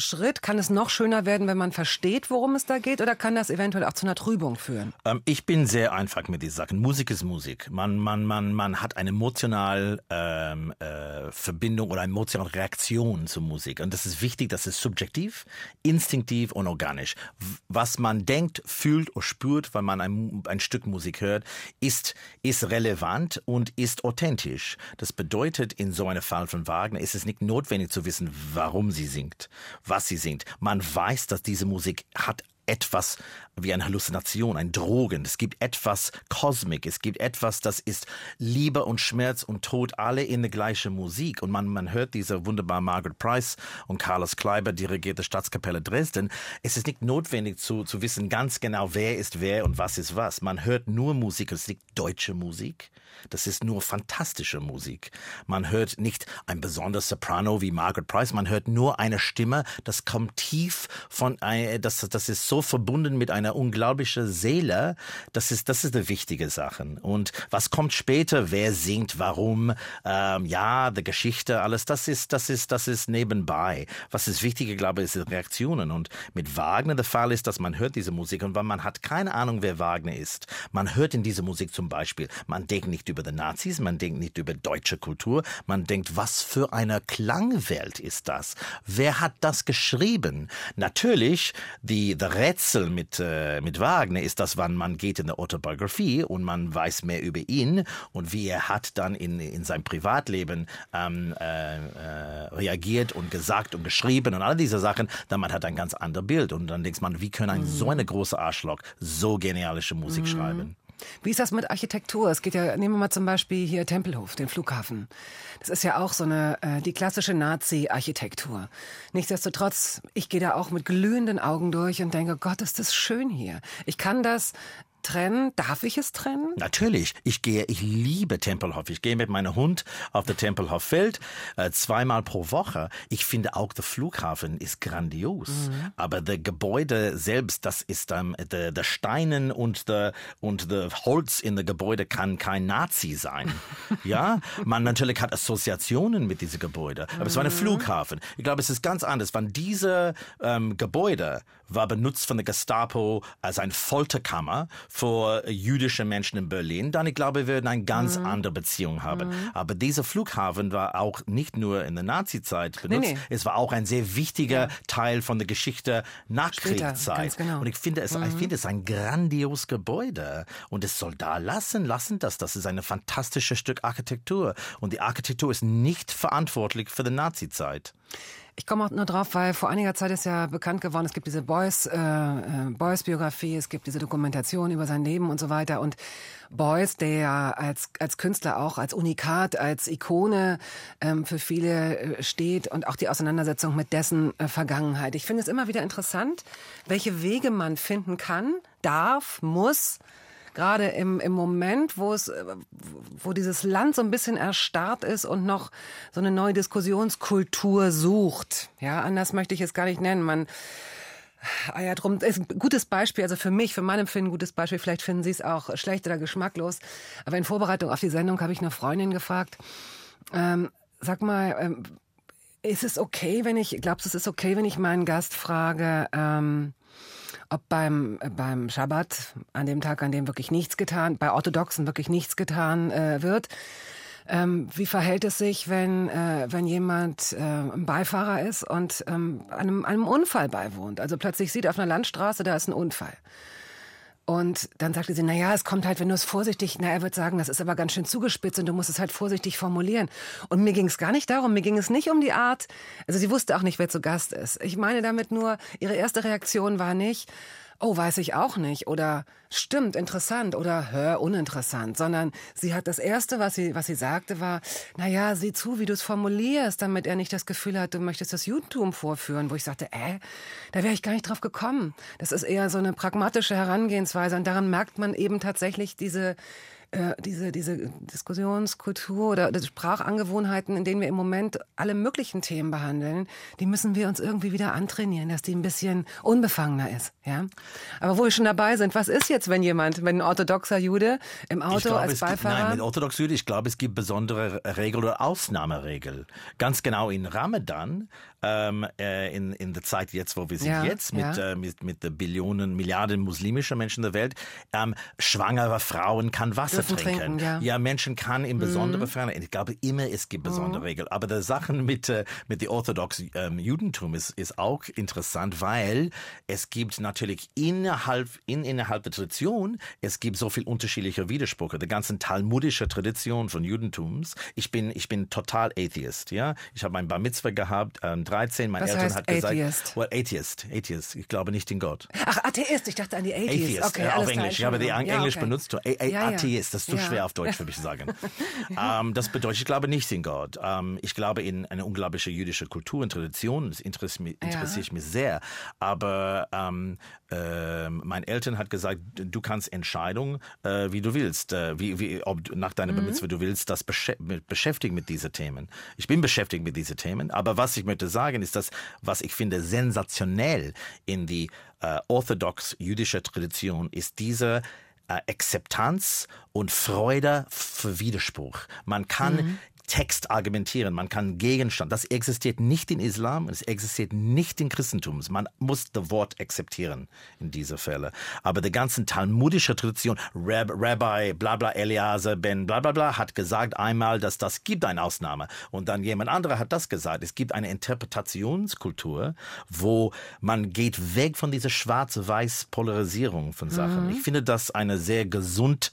Speaker 2: Schritt? Kann es noch schöner werden, wenn man versteht, worum es da geht? Oder kann das eventuell auch zu einer Trübung führen?
Speaker 4: Ähm, ich bin sehr einfach mit diesen Sachen. Musik ist Musik. Man, man, man, man hat eine emotionale ähm, äh, Verbindung oder eine emotionale Reaktion zur Musik. Und das ist wichtig, das ist subjektiv, instinktiv und organisch. Was man denkt, fühlt oder spürt, wenn man ein, ein Stück Musik hört, ist, ist relevant und ist authentisch. Das bedeutet, in so einem Fall von Wagner ist es nicht notwendig zu wissen, warum sie singt was sie singt. Man weiß, dass diese Musik hat etwas wie eine Halluzination, ein Drogen. Es gibt etwas Kosmik. Es gibt etwas, das ist Liebe und Schmerz und Tod alle in der gleichen Musik. Und man, man hört diese wunderbare Margaret Price und Carlos Kleiber dirigierte Staatskapelle Dresden. Es ist nicht notwendig zu, zu wissen ganz genau, wer ist wer und was ist was. Man hört nur Musik. Es nicht deutsche Musik. Das ist nur fantastische Musik. Man hört nicht ein besonderes Soprano wie Margaret Price. Man hört nur eine Stimme, das kommt tief von, das, das ist so verbunden mit einer unglaublichen Seele. Das ist, das ist eine wichtige Sache. Und was kommt später? Wer singt? Warum? Ähm, ja, die Geschichte, alles. Das ist, das ist, das ist nebenbei. Was ist wichtiger, glaube ich, ist Reaktionen. Und mit Wagner der Fall ist, dass man hört diese Musik und man hat keine Ahnung, wer Wagner ist. Man hört in diese Musik zum Beispiel, man denkt nicht über die Nazis, man denkt nicht über deutsche Kultur, man denkt, was für eine Klangwelt ist das? Wer hat das geschrieben? Natürlich, die, the Rätsel mit, äh, mit Wagner ist, dass wann man geht in der Autobiografie und man weiß mehr über ihn und wie er hat dann in, in seinem Privatleben ähm, äh, äh, reagiert und gesagt und geschrieben und all diese Sachen, dann man hat ein ganz anderes Bild und dann denkt man, wie können ein so eine große Arschloch so genialische Musik schreiben?
Speaker 2: Wie ist das mit Architektur? Es geht ja, nehmen wir mal zum Beispiel hier Tempelhof, den Flughafen. Das ist ja auch so eine, äh, die klassische Nazi-Architektur. Nichtsdestotrotz, ich gehe da auch mit glühenden Augen durch und denke, Gott, ist das schön hier. Ich kann das trennen? Darf ich es trennen?
Speaker 4: Natürlich. Ich gehe, ich liebe Tempelhof. Ich gehe mit meinem Hund auf der Tempelhoffeld äh, zweimal pro Woche. Ich finde auch der Flughafen ist grandios. Mhm. Aber der Gebäude selbst, das ist ähm, der, der Steinen und der und der Holz in der Gebäude kann kein Nazi sein. ja, man natürlich hat Assoziationen mit diesem Gebäude. Aber mhm. es war ein Flughafen. Ich glaube, es ist ganz anders. Wenn diese ähm, Gebäude war benutzt von der Gestapo als eine Folterkammer für jüdische Menschen in Berlin, dann ich glaube, wir würden eine ganz mhm. andere Beziehung haben. Mhm. Aber dieser Flughafen war auch nicht nur in der Nazi-Zeit benutzt, nee, nee. es war auch ein sehr wichtiger ja. Teil von der Geschichte nach Später, Kriegszeit. Genau. Und ich finde es, mhm. ich finde es ein grandios Gebäude und es soll da lassen, lassen das. Das ist ein fantastisches Stück Architektur und die Architektur ist nicht verantwortlich für die Nazi-Zeit.
Speaker 2: Ich komme auch nur drauf, weil vor einiger Zeit ist ja bekannt geworden, es gibt diese Beuys, äh, äh, Beuys Biografie, es gibt diese Dokumentation über sein Leben und so weiter. Und Beuys, der ja als, als Künstler auch, als Unikat, als Ikone ähm, für viele äh, steht und auch die Auseinandersetzung mit dessen äh, Vergangenheit. Ich finde es immer wieder interessant, welche Wege man finden kann, darf, muss, gerade im, im Moment, wo es, äh, wo dieses Land so ein bisschen erstarrt ist und noch so eine neue Diskussionskultur sucht. Ja, anders möchte ich es gar nicht nennen. Man, Ah ja, drum ist ein gutes Beispiel, also für mich, für mein Empfinden ein gutes Beispiel. Vielleicht finden Sie es auch schlecht oder geschmacklos. Aber in Vorbereitung auf die Sendung habe ich eine Freundin gefragt. Ähm, sag mal, ähm, ist es okay, wenn ich, glaubst du, es ist okay, wenn ich meinen Gast frage, ähm, ob beim, beim Schabbat, an dem Tag, an dem wirklich nichts getan, bei Orthodoxen wirklich nichts getan äh, wird. Ähm, wie verhält es sich, wenn, äh, wenn jemand äh, ein Beifahrer ist und ähm, einem, einem Unfall beiwohnt? Also plötzlich sieht auf einer Landstraße, da ist ein Unfall. Und dann sagte sie, na ja, es kommt halt, wenn du es vorsichtig, na, er wird sagen, das ist aber ganz schön zugespitzt und du musst es halt vorsichtig formulieren. Und mir ging es gar nicht darum, mir ging es nicht um die Art, also sie wusste auch nicht, wer zu Gast ist. Ich meine damit nur, ihre erste Reaktion war nicht, oh, weiß ich auch nicht. Oder stimmt, interessant. Oder hör, uninteressant, sondern sie hat das erste, was sie, was sie sagte, war, na ja, sieh zu, wie du es formulierst, damit er nicht das Gefühl hat, du möchtest das Judentum vorführen, wo ich sagte, äh, da wäre ich gar nicht drauf gekommen. Das ist eher so eine pragmatische Herangehensweise. Und daran merkt man eben tatsächlich diese, äh, diese, diese Diskussionskultur oder Sprachangewohnheiten, in denen wir im Moment alle möglichen Themen behandeln, die müssen wir uns irgendwie wieder antrainieren, dass die ein bisschen unbefangener ist. Ja? Aber wo wir schon dabei sind, was ist jetzt, wenn jemand, wenn ein orthodoxer Jude im Auto glaube, als Beifahrer...
Speaker 4: Gibt, nein, mit orthodoxer Jude, ich glaube, es gibt besondere Regeln oder Ausnahmeregeln. Ganz genau in Ramadan ähm, äh, in, in der Zeit jetzt, wo wir sind ja, jetzt, mit, ja. äh, mit, mit der Billionen, Milliarden muslimischer Menschen der Welt, ähm, schwangere Frauen kann Wasser trinken. trinken ja. ja. Menschen kann in besondere mhm. Fälle, ich glaube immer, es gibt besondere mhm. Regeln, aber die Sachen mit, äh, mit dem orthodoxen ähm, Judentum ist, ist auch interessant, weil es gibt natürlich innerhalb, in, innerhalb der Tradition, es gibt so viel unterschiedliche Widersprüche, der ganzen talmudische Tradition von Judentums. Ich bin, ich bin total Atheist, ja. Ich habe mein Bar Mitzvah gehabt, ähm, 13. Mein
Speaker 2: Was
Speaker 4: Eltern
Speaker 2: heißt
Speaker 4: hat gesagt,
Speaker 2: Atheist?
Speaker 4: well, Atheist, Atheist. Ich glaube nicht in Gott.
Speaker 2: Ach, Atheist. Ich dachte an die Atheist.
Speaker 4: Atheist,
Speaker 2: okay,
Speaker 4: äh, auf Englisch. Ich habe die
Speaker 2: ja,
Speaker 4: Englisch
Speaker 2: okay.
Speaker 4: benutzt. A A
Speaker 2: Ja.
Speaker 4: Atheist, das ist zu
Speaker 2: Ja.
Speaker 4: schwer auf Deutsch für mich zu sagen. ähm, das bedeutet, ich glaube nicht in Gott. Ähm, ich glaube in eine unglaubliche jüdische Kultur und Tradition. Das interessiert interessiert mich sehr. Aber ähm, ähm, mein Eltern hat gesagt, du kannst Entscheidungen, äh, wie du willst, äh, wie, wie, ob nach deiner Bemitzwe du willst, das beschä mit, beschäftigen mit diesen Themen. Ich bin beschäftigt mit diesen Themen, aber was ich möchte sagen, ist das, was ich finde sensationell in die äh, orthodox jüdische Tradition, ist diese äh, Akzeptanz und Freude für Widerspruch. Man kann Text argumentieren, man kann Gegenstand. Das existiert nicht in Islam, es existiert nicht in Christentum. Man muss das Wort akzeptieren in dieser Fälle. Aber die ganzen talmudische Tradition, Rab, Rabbi, bla bla, Eliaser, Ben, bla bla bla, hat gesagt einmal, dass das gibt eine Ausnahme. Und dann jemand anderer hat das gesagt. Es gibt eine Interpretationskultur, wo man geht weg von dieser schwarz-weiß Polarisierung von Sachen.
Speaker 2: Mhm.
Speaker 4: Ich finde das eine sehr gesund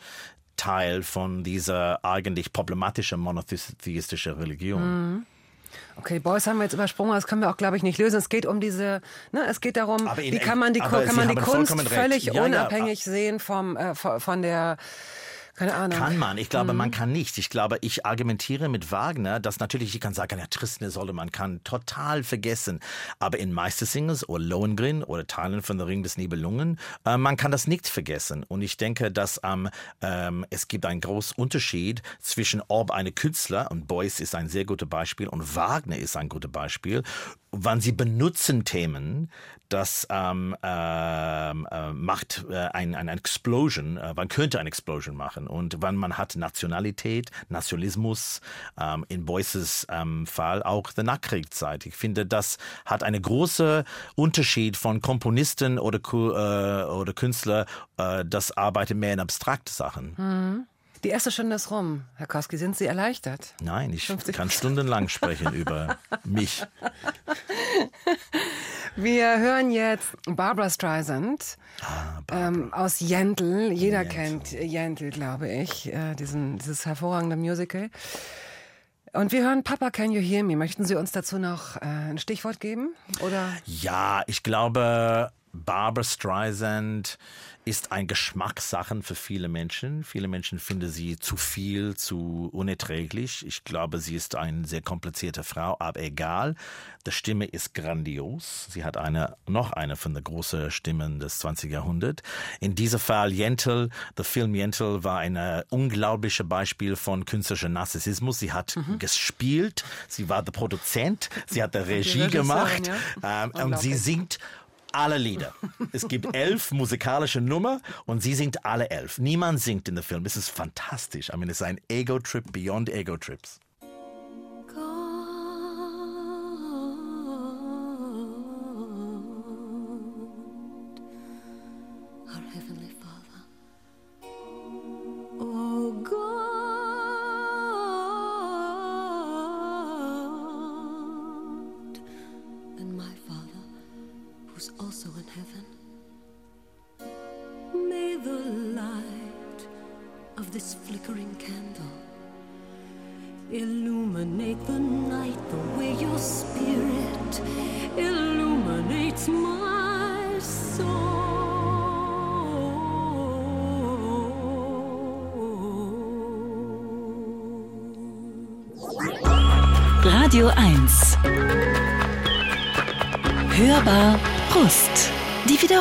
Speaker 4: Teil von dieser eigentlich problematischen monotheistischen Religion.
Speaker 2: Okay, Boys haben wir jetzt übersprungen, das können wir auch, glaube ich, nicht lösen. Es geht um diese, ne, es geht darum, wie kann man die, kann man die Kunst völlig
Speaker 4: Ja, ja,
Speaker 2: unabhängig sehen vom, äh, von der, keine Ahnung.
Speaker 4: Kann man. Ich glaube,
Speaker 2: Mhm.
Speaker 4: man kann nicht. Ich glaube, ich argumentiere mit Wagner, dass natürlich, ich kann sagen, ja, Tristan Isolde, man kann total vergessen. Aber in Meistersingers oder Lohengrin oder Teilen von der Ring des Nibelungen, äh, man kann das nicht vergessen. Und ich denke, dass ähm, ähm, es gibt einen großen Unterschied zwischen, ob eine Künstler, und Beuys ist ein sehr gutes Beispiel, und Wagner ist ein gutes Beispiel, wann sie benutzen Themen, das ähm, ähm, äh, macht äh, ein, ein Explosion, äh, man könnte eine Explosion machen. Und wann man hat Nationalität, Nationalismus, ähm, in Boyces ähm, Fall auch der Nachkriegszeit. Ich finde, das hat einen großen Unterschied von Komponisten oder, äh, oder Künstler, äh, das arbeiten mehr in abstrakte Sachen.
Speaker 2: Die erste Stunde ist rum. Herr Koski, sind Sie erleichtert?
Speaker 4: Nein, ich kann stundenlang sprechen über mich.
Speaker 2: Wir hören jetzt Barbara Streisand ähm, aus Jentl. Jeder kennt Jentl, glaube ich, äh, diesen, dieses hervorragende Musical. Und wir hören Papa, Can You Hear Me? Möchten Sie uns dazu noch äh, ein Stichwort geben? Oder?
Speaker 4: Ja, ich glaube, Barbara Streisand ist ein Geschmackssachen für viele Menschen. Viele Menschen finden sie zu viel, zu unerträglich. Ich glaube, sie ist eine sehr komplizierte Frau, aber egal. Die Stimme ist grandios. Sie hat eine, noch eine von den großen Stimmen des 20. Jahrhunderts. In diesem Fall Yentl, der Film Yentl war ein unglaubliches Beispiel von künstlerischem Narzissmus. Sie hat gespielt, sie war der Produzent, sie hat die Regie gemacht
Speaker 2: ja.
Speaker 4: ähm, und sie singt alle Lieder. Es gibt elf musikalische Nummer und sie singt alle elf. Niemand singt in dem Film. Es ist fantastisch. I mean, es ist ein Ego-Trip beyond Ego-Trips.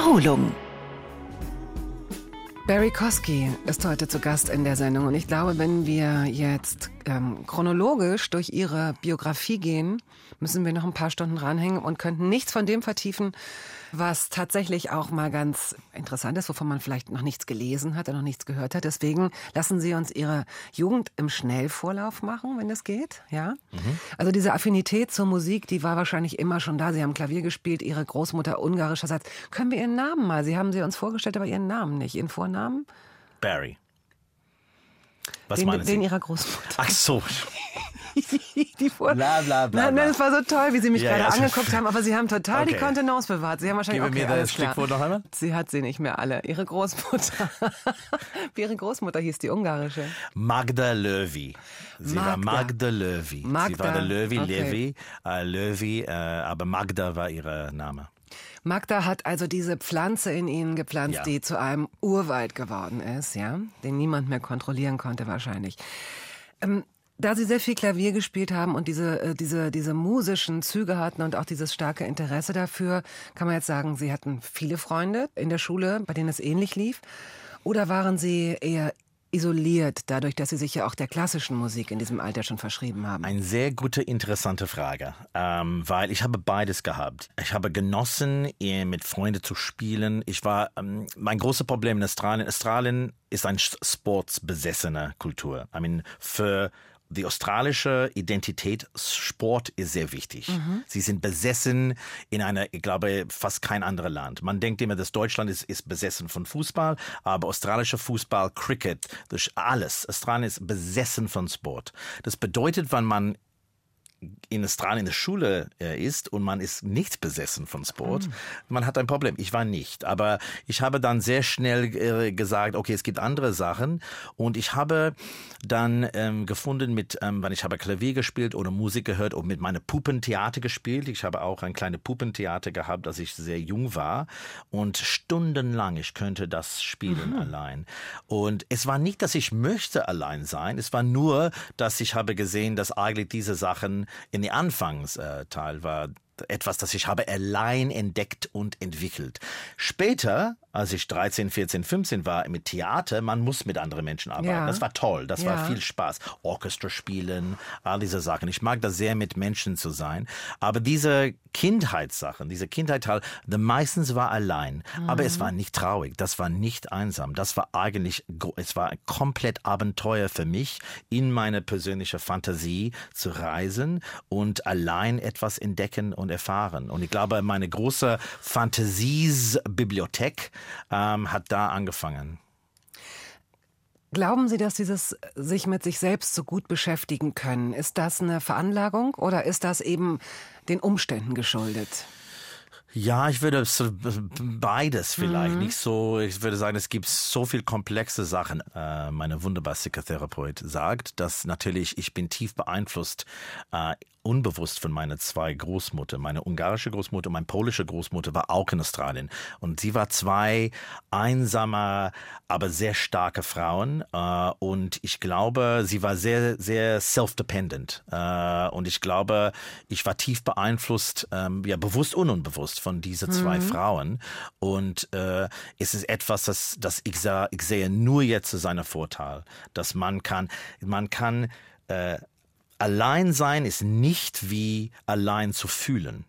Speaker 1: Die Wiederholung.
Speaker 2: Barry Kosky ist heute zu Gast in der Sendung und ich glaube, wenn wir jetzt ähm, chronologisch durch ihre Biografie gehen, müssen wir noch ein paar Stunden ranhängen und könnten nichts von dem vertiefen, was tatsächlich auch mal ganz interessant ist, wovon man vielleicht noch nichts gelesen hat oder noch nichts gehört hat. Deswegen lassen Sie uns Ihre Jugend im Schnellvorlauf machen, wenn das geht. Ja. Also diese Affinität zur Musik, die war wahrscheinlich immer schon da. Sie haben Klavier gespielt, Ihre Großmutter ungarischerseits. Können wir Ihren Namen mal? Sie haben sie uns vorgestellt, aber Ihren Namen nicht. Ihren Vornamen?
Speaker 4: Barry. Was
Speaker 2: den,
Speaker 4: meinen Sie?
Speaker 2: den Ihrer Großmutter.
Speaker 4: Ach so.
Speaker 2: die Vor
Speaker 4: Bla, bla, bla,
Speaker 2: Nein, es war so toll, wie Sie mich
Speaker 4: Ja,
Speaker 2: gerade
Speaker 4: ja,
Speaker 2: angeguckt haben, aber Sie haben total die
Speaker 4: Okay.
Speaker 2: Kontenance bewahrt. Sie haben wahrscheinlich
Speaker 4: Gebe
Speaker 2: okay,
Speaker 4: mir das
Speaker 2: klar.
Speaker 4: Stichwort noch einmal.
Speaker 2: Sie hat sie nicht mehr alle. Ihre Großmutter. Wie Ihre Großmutter hieß die ungarische.
Speaker 4: Magda Löwy. Sie war
Speaker 2: Magda.
Speaker 4: Magda Löwy. Sie
Speaker 2: Magda,
Speaker 4: war der Löwy,
Speaker 2: okay.
Speaker 4: Levi, äh, Löwy, äh, aber Magda war ihr Name.
Speaker 2: Magda hat also diese Pflanze in ihnen gepflanzt,
Speaker 4: Ja.
Speaker 2: die zu einem Urwald geworden ist, ja, den niemand mehr kontrollieren konnte wahrscheinlich. Ähm, da Sie sehr viel Klavier gespielt haben und diese, äh, diese, diese musischen Züge hatten und auch dieses starke Interesse dafür, kann man jetzt sagen, Sie hatten viele Freunde in der Schule, bei denen es ähnlich lief? Oder waren Sie eher isoliert, dadurch, dass Sie sich ja auch der klassischen Musik in diesem Alter schon verschrieben haben?
Speaker 4: Eine sehr gute, interessante Frage, ähm, weil ich habe beides gehabt. Ich habe genossen, eh, mit Freunden zu spielen. Ich war, ähm, mein großes Problem in Australien, Australien ist eine sportsbesessene Kultur. I mean, für die australische Identität, Sport ist sehr wichtig. Sie sind besessen in einer, ich glaube, fast kein anderes Land. Man denkt immer, dass Deutschland ist, ist besessen von Fußball, aber australischer Fußball, Cricket, das ist alles. Australien ist besessen von Sport. Das bedeutet, wenn man in Australien in der Schule äh, ist und man ist nicht besessen von Sport, man hat ein Problem. Ich war nicht, aber ich habe dann sehr schnell äh, gesagt, okay, es gibt andere Sachen und ich habe dann ähm, gefunden mit, ähm, wenn ich habe Klavier gespielt oder Musik gehört und mit meiner Puppentheater gespielt. Ich habe auch ein kleines Puppentheater gehabt, als ich sehr jung war und stundenlang ich könnte das spielen allein. Und es war nicht, dass ich möchte allein sein, es war nur, dass ich habe gesehen, dass eigentlich diese Sachen in der Anfangsteil war etwas, das ich habe allein entdeckt und entwickelt. Später, als ich 13, 14, 15 war mit Theater, man muss mit anderen Menschen arbeiten.
Speaker 2: Ja.
Speaker 4: Das war toll, das
Speaker 2: Ja.
Speaker 4: war viel Spaß. Orchester spielen, all diese Sachen. Ich mag das sehr, mit Menschen zu sein. Aber diese Kindheitssachen, diese Kindheitsteil, the meistens war allein. Aber es war nicht traurig, das war nicht einsam. Das war eigentlich, es war ein komplett Abenteuer für mich, in meine persönliche Fantasie zu reisen und allein etwas entdecken und erfahren. Und ich glaube, meine große Fantasiesbibliothek ähm, hat da angefangen.
Speaker 2: Glauben Sie, dass dieses sich mit sich selbst so gut beschäftigen können, ist das eine Veranlagung oder ist das eben den Umständen geschuldet?
Speaker 4: Ja, ich würde beides vielleicht nicht so. Ich würde sagen, es gibt so viel komplexe Sachen. Äh, meine wunderbare Psychotherapeut sagt, dass natürlich ich bin tief beeinflusst, äh, unbewusst von meiner zwei Großmutter. Meine ungarische Großmutter und meine polische Großmutter war auch in Australien. Und sie war zwei einsame, aber sehr starke Frauen äh, und ich glaube, sie war sehr, sehr self-dependent. Äh, und ich glaube, ich war tief beeinflusst, ähm, ja bewusst und unbewusst von diese zwei Frauen. Und äh, es ist etwas, das, das ich, sah, ich sehe nur jetzt zu seiner Vorteil, dass man kann, man kann äh, allein sein ist nicht wie allein zu fühlen.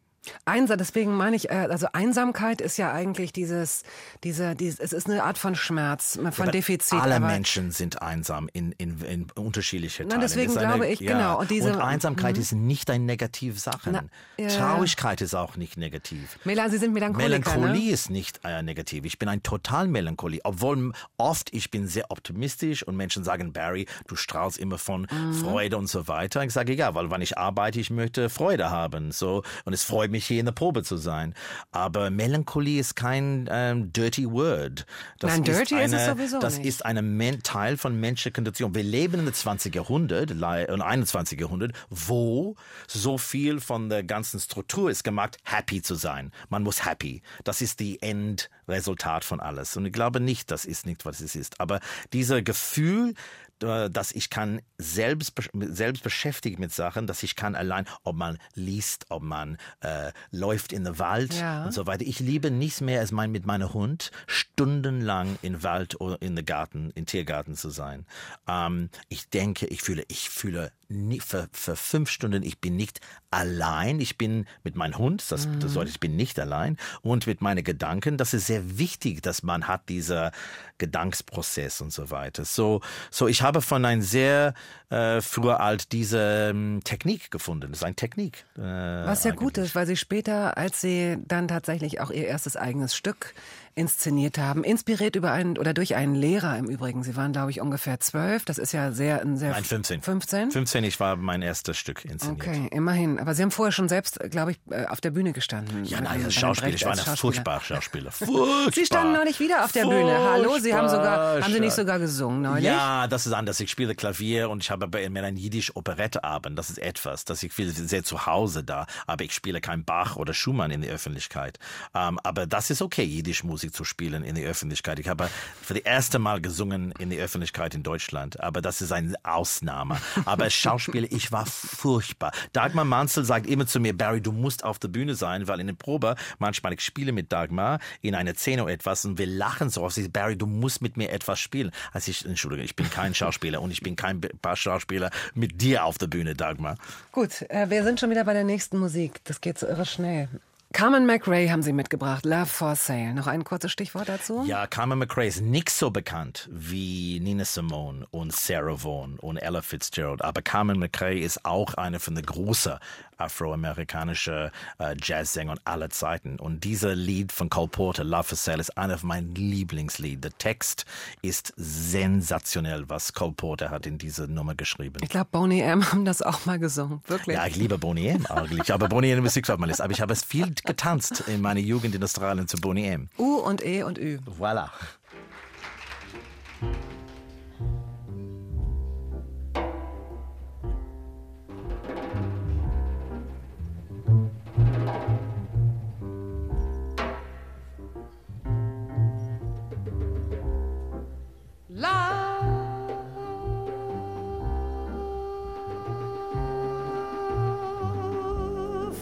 Speaker 2: Einsam, deswegen meine ich, äh, also Einsamkeit ist ja eigentlich dieses, diese, dieses, es ist eine Art von Schmerz, von
Speaker 4: Aber
Speaker 2: Defizit.
Speaker 4: Alle Menschen sind einsam in, in, in unterschiedliche
Speaker 2: Nein,
Speaker 4: Teilen.
Speaker 2: deswegen
Speaker 4: Es ist
Speaker 2: glaube ich, genau, und diese-
Speaker 4: Einsamkeit ist nicht eine negative Sache.
Speaker 2: Na, ja.
Speaker 4: Traurigkeit ist auch nicht negativ.
Speaker 2: Mela, Sie sind Melancholiker,
Speaker 4: Melancholie
Speaker 2: ne?
Speaker 4: ist nicht äh, negativ. Ich bin ein total Melancholie. Obwohl oft ich bin sehr optimistisch und Menschen sagen, Barry, du strahlst immer von
Speaker 2: Mhm.
Speaker 4: Freude und so weiter. Ich sage, ja, weil wenn ich arbeite, ich möchte Freude haben. So, und es freut mich, hier in der Probe zu sein. Aber Melancholie ist kein ähm, dirty word. Das
Speaker 2: Nein, dirty ist
Speaker 4: eine,
Speaker 2: es sowieso
Speaker 4: Das
Speaker 2: nicht.
Speaker 4: ist ein Teil von menschlicher Kondition. Wir leben im 20. Jahrhundert, le- und 21. Jahrhundert, wo so viel von der ganzen Struktur ist gemacht, happy zu sein. Man muss happy. Das ist die Endresultat von alles. Und ich glaube nicht, das ist nicht, was es ist. Aber dieser Gefühl, äh, dass ich kann selbst, selbst beschäftigt mit Sachen, dass ich kann allein, ob man liest, ob man äh, läuft in den Wald
Speaker 2: Ja.
Speaker 4: und so weiter. Ich liebe nichts mehr als mein mit meinem Hund stundenlang im Wald oder in der Garten, im Tiergarten zu sein. Ähm, ich denke, ich fühle, ich fühle nie, für, für fünf Stunden, ich bin nicht allein. Ich bin mit meinem Hund, das
Speaker 2: Mhm.
Speaker 4: bedeutet, ich bin nicht allein und mit meinen Gedanken. Das ist sehr wichtig, dass man hat dieser Gedanksprozess und so weiter. So, so ich habe von ein sehr äh, früher alt diese ähm, Technik gefunden. Das ist eine Technik. Äh,
Speaker 2: Was ja gut
Speaker 4: eigentlich.
Speaker 2: ist, weil Sie später, als Sie dann tatsächlich auch Ihr erstes eigenes Stück inszeniert haben, inspiriert über einen oder durch einen Lehrer im Übrigen. Sie waren, glaube ich, ungefähr zwölf. Das ist ja sehr ein sehr
Speaker 4: Nein, 15.
Speaker 2: 15?
Speaker 4: 15, ich war mein erstes Stück inszeniert.
Speaker 2: Okay, immerhin. Aber Sie haben vorher schon selbst, glaube ich, äh, auf der Bühne gestanden.
Speaker 4: Ja, nein,
Speaker 2: einem-
Speaker 4: als
Speaker 2: bei einem
Speaker 4: Schauspieler.
Speaker 2: Brecht
Speaker 4: Ich war ein
Speaker 2: Schauspieler.
Speaker 4: furchtbarer Schauspieler. Furchtbar.
Speaker 2: Sie standen neulich wieder auf der Bühne. Hallo, Sie haben sogar, haben Sie nicht
Speaker 4: Furchtbar.
Speaker 2: sogar gesungen neulich?
Speaker 4: Ja, das ist anders. Ich spiele Klavier und ich habe bei mir einen jiddisch Operetteabend. Das ist etwas, das ich fühle sehr zu Hause da. Aber ich spiele kein Bach oder Schumann in der Öffentlichkeit. Ähm, aber das ist okay, jiddisch Musik zu spielen in der Öffentlichkeit. Ich habe für das erste Mal gesungen in der Öffentlichkeit in Deutschland. Aber das ist eine Ausnahme. Aber als Schauspieler, ich war furchtbar. Dagmar Manzel sagt immer zu mir, Barry, du musst auf der Bühne sein, weil in der Probe, manchmal ich spiele mit Dagmar in einer Szene etwas und wir lachen so auf sie, Barry, du musst mit mir etwas spielen. Also ich, Entschuldigung, ich bin kein Schauspieler und ich bin kein Schauspieler mit dir auf der Bühne, Dagmar.
Speaker 2: Gut, äh, wir sind schon wieder bei der nächsten Musik. Das geht so irre schnell. Carmen McRae haben Sie mitgebracht. Love for Sale. Noch ein kurzes Stichwort dazu?
Speaker 4: Ja, Carmen McRae ist nicht so bekannt wie Nina Simone und Sarah Vaughan und Ella Fitzgerald. Aber Carmen McRae ist auch eine von den großen afroamerikanische äh, Jazzsänger aller Zeiten. Und dieser Lied von Cole Porter, Love for Sale, ist einer von meinen Lieblingslied. Der Text ist sensationell, was Cole Porter hat in diese Nummer geschrieben.
Speaker 2: Ich glaube, Boney M. haben das auch mal gesungen. Wirklich.
Speaker 4: Ja, ich liebe Boney M. eigentlich. Aber Boney M. ist nicht auf meiner Liste. Aber ich habe es viel getanzt in meiner Jugend in Australien zu Boney M.
Speaker 2: U und E und Ü.
Speaker 4: Voilà.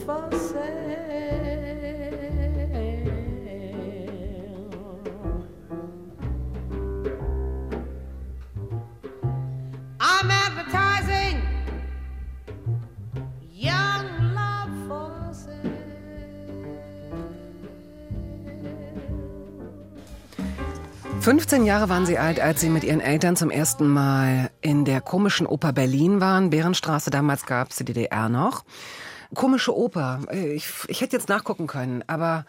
Speaker 6: I'm advertising young love for sale.
Speaker 2: 15 Jahre waren sie alt, als sie mit ihren Eltern zum ersten Mal in der komischen Oper Berlin waren. Bärenstraße, damals gab es die DDR noch. Komische Oper. Ich, ich hätte jetzt nachgucken können, aber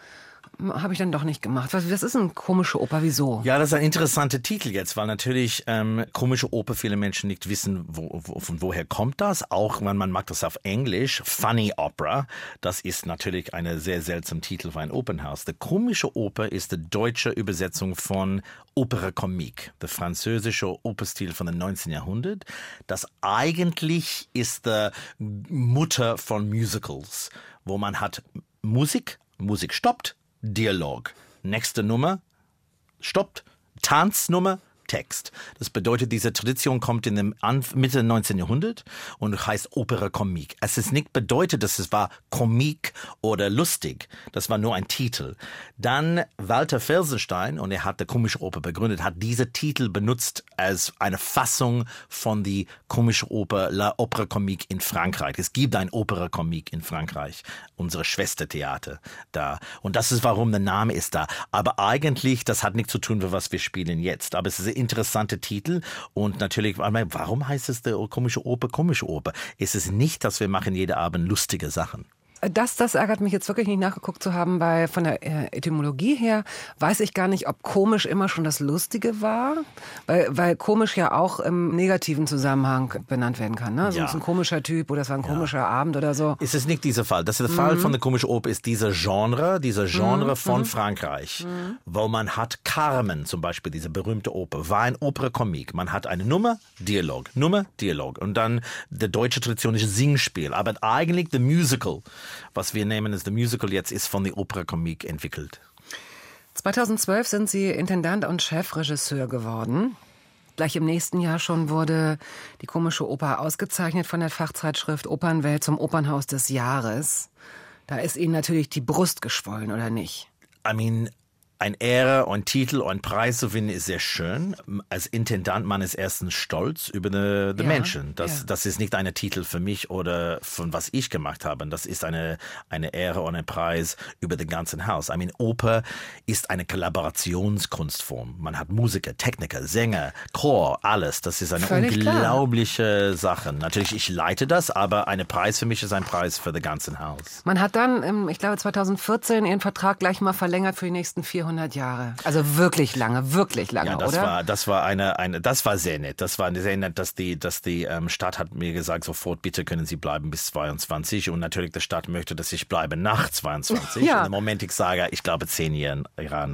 Speaker 2: habe ich dann doch nicht gemacht. Was, was ist eine komische Oper? Wieso?
Speaker 4: Ja, das ist ein interessanter Titel jetzt, weil natürlich ähm, komische Oper viele Menschen nicht wissen, wo, wo, von woher kommt das. Auch wenn man mag das auf Englisch, Funny Opera. Das ist natürlich eine sehr seltsame Titel für ein Opernhaus. Die komische Oper ist die deutsche Übersetzung von Opera Comique, der französische Operstil von dem 19. Jahrhundert. Das eigentlich ist die Mutter von Musicals, wo man hat Musik, Musik stoppt, Dialog. Nächste Nummer, stoppt, Tanznummer, Text. Das bedeutet, diese Tradition kommt in dem Anf Mitte 19. Jahrhundert und heißt Opera Comique. Es ist nicht bedeutet, dass es war Comique oder lustig. Das war nur ein Titel. Dann Walter Felsenstein, und er hat die komische Oper begründet, hat diese Titel benutzt als eine Fassung von die komische Oper La Opera Comique in Frankreich. Es gibt ein Opera Comique in Frankreich, unsere Schwestertheater da. Und das ist, warum der Name ist da. Aber eigentlich, das hat nichts zu tun mit was wir spielen jetzt. Aber es ist ein interessanter Titel und natürlich, warum heißt es der komische Oper, komische Oper? Es ist nicht, dass wir machen jede Abend lustige Sachen.
Speaker 2: Das, das ärgert mich jetzt wirklich nicht nachgeguckt zu haben, weil von der äh, Etymologie her weiß ich gar nicht, ob komisch immer schon das Lustige war, weil, weil komisch ja auch im negativen Zusammenhang benannt werden kann. Ne? So
Speaker 4: Ja.
Speaker 2: ist ein komischer Typ oder es war ein komischer Abend oder so.
Speaker 4: Es ist nicht dieser Fall. Das ist der Fall von der komischen Oper ist dieser Genre, dieser Genre von Frankreich, wo man hat Carmen zum Beispiel, diese berühmte Oper, war ein Opera Comique. Man hat eine Nummer, Dialog, Nummer, Dialog und dann der deutsche Tradition ist Singspiel. Aber eigentlich the Musical, was wir nehmen als the Musical jetzt, ist von der Opera Comique entwickelt.
Speaker 2: 2012 sind Sie Intendant und Chefregisseur geworden. Gleich im nächsten Jahr schon wurde die komische Oper ausgezeichnet von der Fachzeitschrift Opernwelt zum Opernhaus des Jahres. Da ist Ihnen natürlich die Brust geschwollen, oder nicht?
Speaker 4: I mean, ein Ehre, ein Titel, ein Preis zu gewinnen ist sehr schön. Als Intendant man ist erstens stolz über die, die
Speaker 2: Ja,
Speaker 4: Menschen. Das,
Speaker 2: ja.
Speaker 4: das ist nicht ein Titel für mich oder von was ich gemacht habe. Das ist eine, eine Ehre und ein Preis über den ganzen Haus. I mean, Oper ist eine Kollaborationskunstform. Man hat Musiker, Techniker, Sänger, Chor, alles. Das ist eine
Speaker 2: Völlig klar.
Speaker 4: unglaubliche Sache. Natürlich, ich leite das, aber ein Preis für mich ist ein Preis für das ganze Haus.
Speaker 2: Man hat dann, ich glaube 2014, Ihren Vertrag gleich mal verlängert für die nächsten 400 Jahre. Also wirklich lange, wirklich lange,
Speaker 4: Ja, das
Speaker 2: oder?
Speaker 4: war, das war eine, eine, das war sehr nett. Das war sehr nett, dass die, dass die ähm, Stadt hat mir gesagt, sofort bitte können Sie bleiben bis 22 und natürlich die Stadt möchte, dass ich bleibe nach 22.
Speaker 2: Ja.
Speaker 4: Und im Moment ich sage, ich glaube zehn Jahren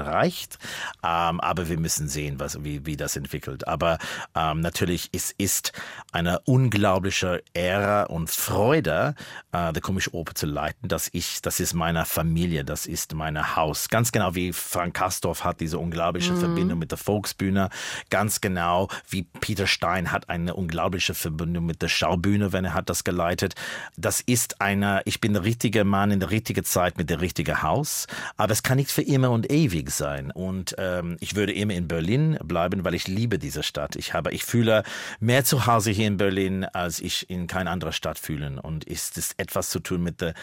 Speaker 4: reicht, ähm, aber wir müssen sehen, was, wie, wie das entwickelt. Aber ähm, natürlich es ist eine unglaubliche Ehre und Freude, äh, die komische Oper zu leiten. dass ich, das ist meine Familie, das ist mein Haus, ganz genau wie Frank Frank Kastorf hat diese unglaubliche Verbindung mit der Volksbühne, ganz genau wie Peter Stein hat eine unglaubliche Verbindung mit der Schaubühne, wenn er hat das geleitet. Das ist eine, ich bin der richtige Mann in der richtigen Zeit mit der richtigen Haus, aber es kann nicht für immer und ewig sein. Und ähm, ich würde immer in Berlin bleiben, weil ich liebe diese Stadt. Ich habe, ich fühle mehr zu Hause hier in Berlin, als ich in keine andere Stadt fühle. Und ist es etwas zu tun mit der,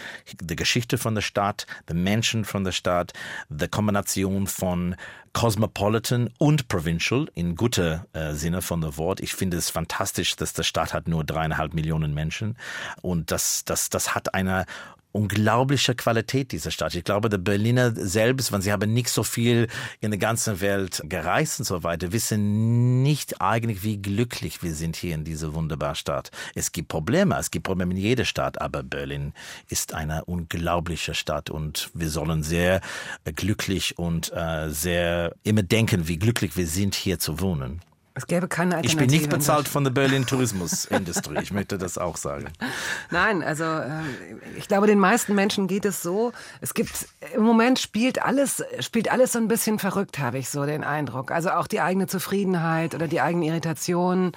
Speaker 4: der Geschichte von der Stadt, den Menschen von der Stadt, der Kombination von Cosmopolitan und Provincial in guter äh, Sinne von der Wort. Ich finde es fantastisch, dass der Staat hat nur dreieinhalb Millionen Menschen und das, das, das hat eine unglaubliche Qualität dieser Stadt. Ich glaube, der Berliner selbst, wenn sie haben nicht so viel in der ganzen Welt gereist und so weiter, wissen nicht eigentlich, wie glücklich wir sind hier in dieser wunderbaren Stadt. Es gibt Probleme, es gibt Probleme in jeder Stadt, aber Berlin ist eine unglaubliche Stadt und wir sollen sehr glücklich und äh, sehr immer denken, wie glücklich wir sind, hier zu wohnen.
Speaker 2: Es gäbe keine
Speaker 4: Ich
Speaker 2: Alternative.
Speaker 4: bin nicht bezahlt von der Berlin Tourismusindustrie. Ich möchte das auch sagen.
Speaker 2: Nein, also äh, ich glaube, den meisten Menschen geht es so. Es gibt im Moment spielt alles spielt alles so ein bisschen verrückt, habe ich so den Eindruck. Also auch die eigene Zufriedenheit oder die eigene Irritation.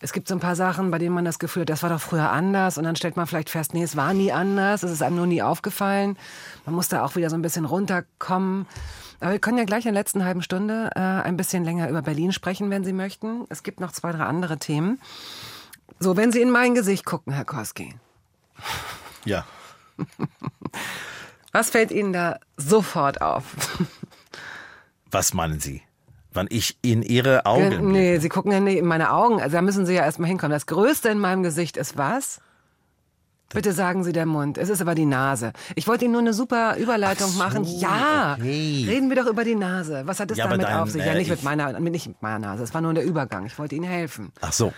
Speaker 2: Es gibt so ein paar Sachen, bei denen man das Gefühl hat, das war doch früher anders und dann stellt man vielleicht fest, nee, es war nie anders, es ist einem nur nie aufgefallen. Man muss da auch wieder so ein bisschen runterkommen. Aber wir können ja gleich in der letzten halben Stunde äh, ein bisschen länger über Berlin sprechen, wenn Sie möchten. Es gibt noch zwei, drei andere Themen. So, wenn Sie in mein Gesicht gucken, Herr Koski,
Speaker 4: Ja.
Speaker 2: was fällt Ihnen da sofort auf?
Speaker 4: Was meinen Sie? Wann ich in Ihre Augen blicke?
Speaker 2: nee, Sie gucken ja nicht in meine Augen. Also da müssen Sie ja erstmal hinkommen. Das Größte in meinem Gesicht ist was? Bitte sagen Sie der Mund. Es ist aber die Nase. Ich wollte Ihnen nur eine super Überleitung
Speaker 4: so,
Speaker 2: machen. Ja,
Speaker 4: okay.
Speaker 2: reden wir doch über die Nase. Was hat es
Speaker 4: Ja,
Speaker 2: damit
Speaker 4: dein-
Speaker 2: auf sich? Ja,
Speaker 4: äh,
Speaker 2: nicht mit meiner, nicht mit meiner Nase. Es war nur der Übergang. Ich wollte Ihnen helfen.
Speaker 4: Ach so.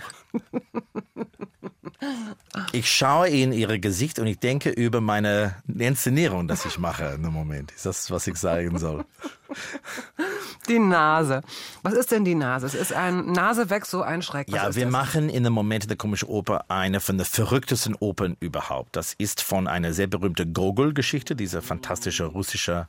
Speaker 4: Ich schaue in Ihr Gesicht und ich denke über meine Inszenierung, das ich mache im Moment. Ist das, was ich sagen soll?
Speaker 2: Die Nase. Was ist denn die Nase? Es ist ein Nase weg, so ein Schreck. Was
Speaker 4: Ja, wir
Speaker 2: das?
Speaker 4: machen in dem Moment der komischen Oper eine von den verrücktesten Opern überhaupt. Das ist von einer sehr berühmten Gogol-Geschichte, dieser fantastische russische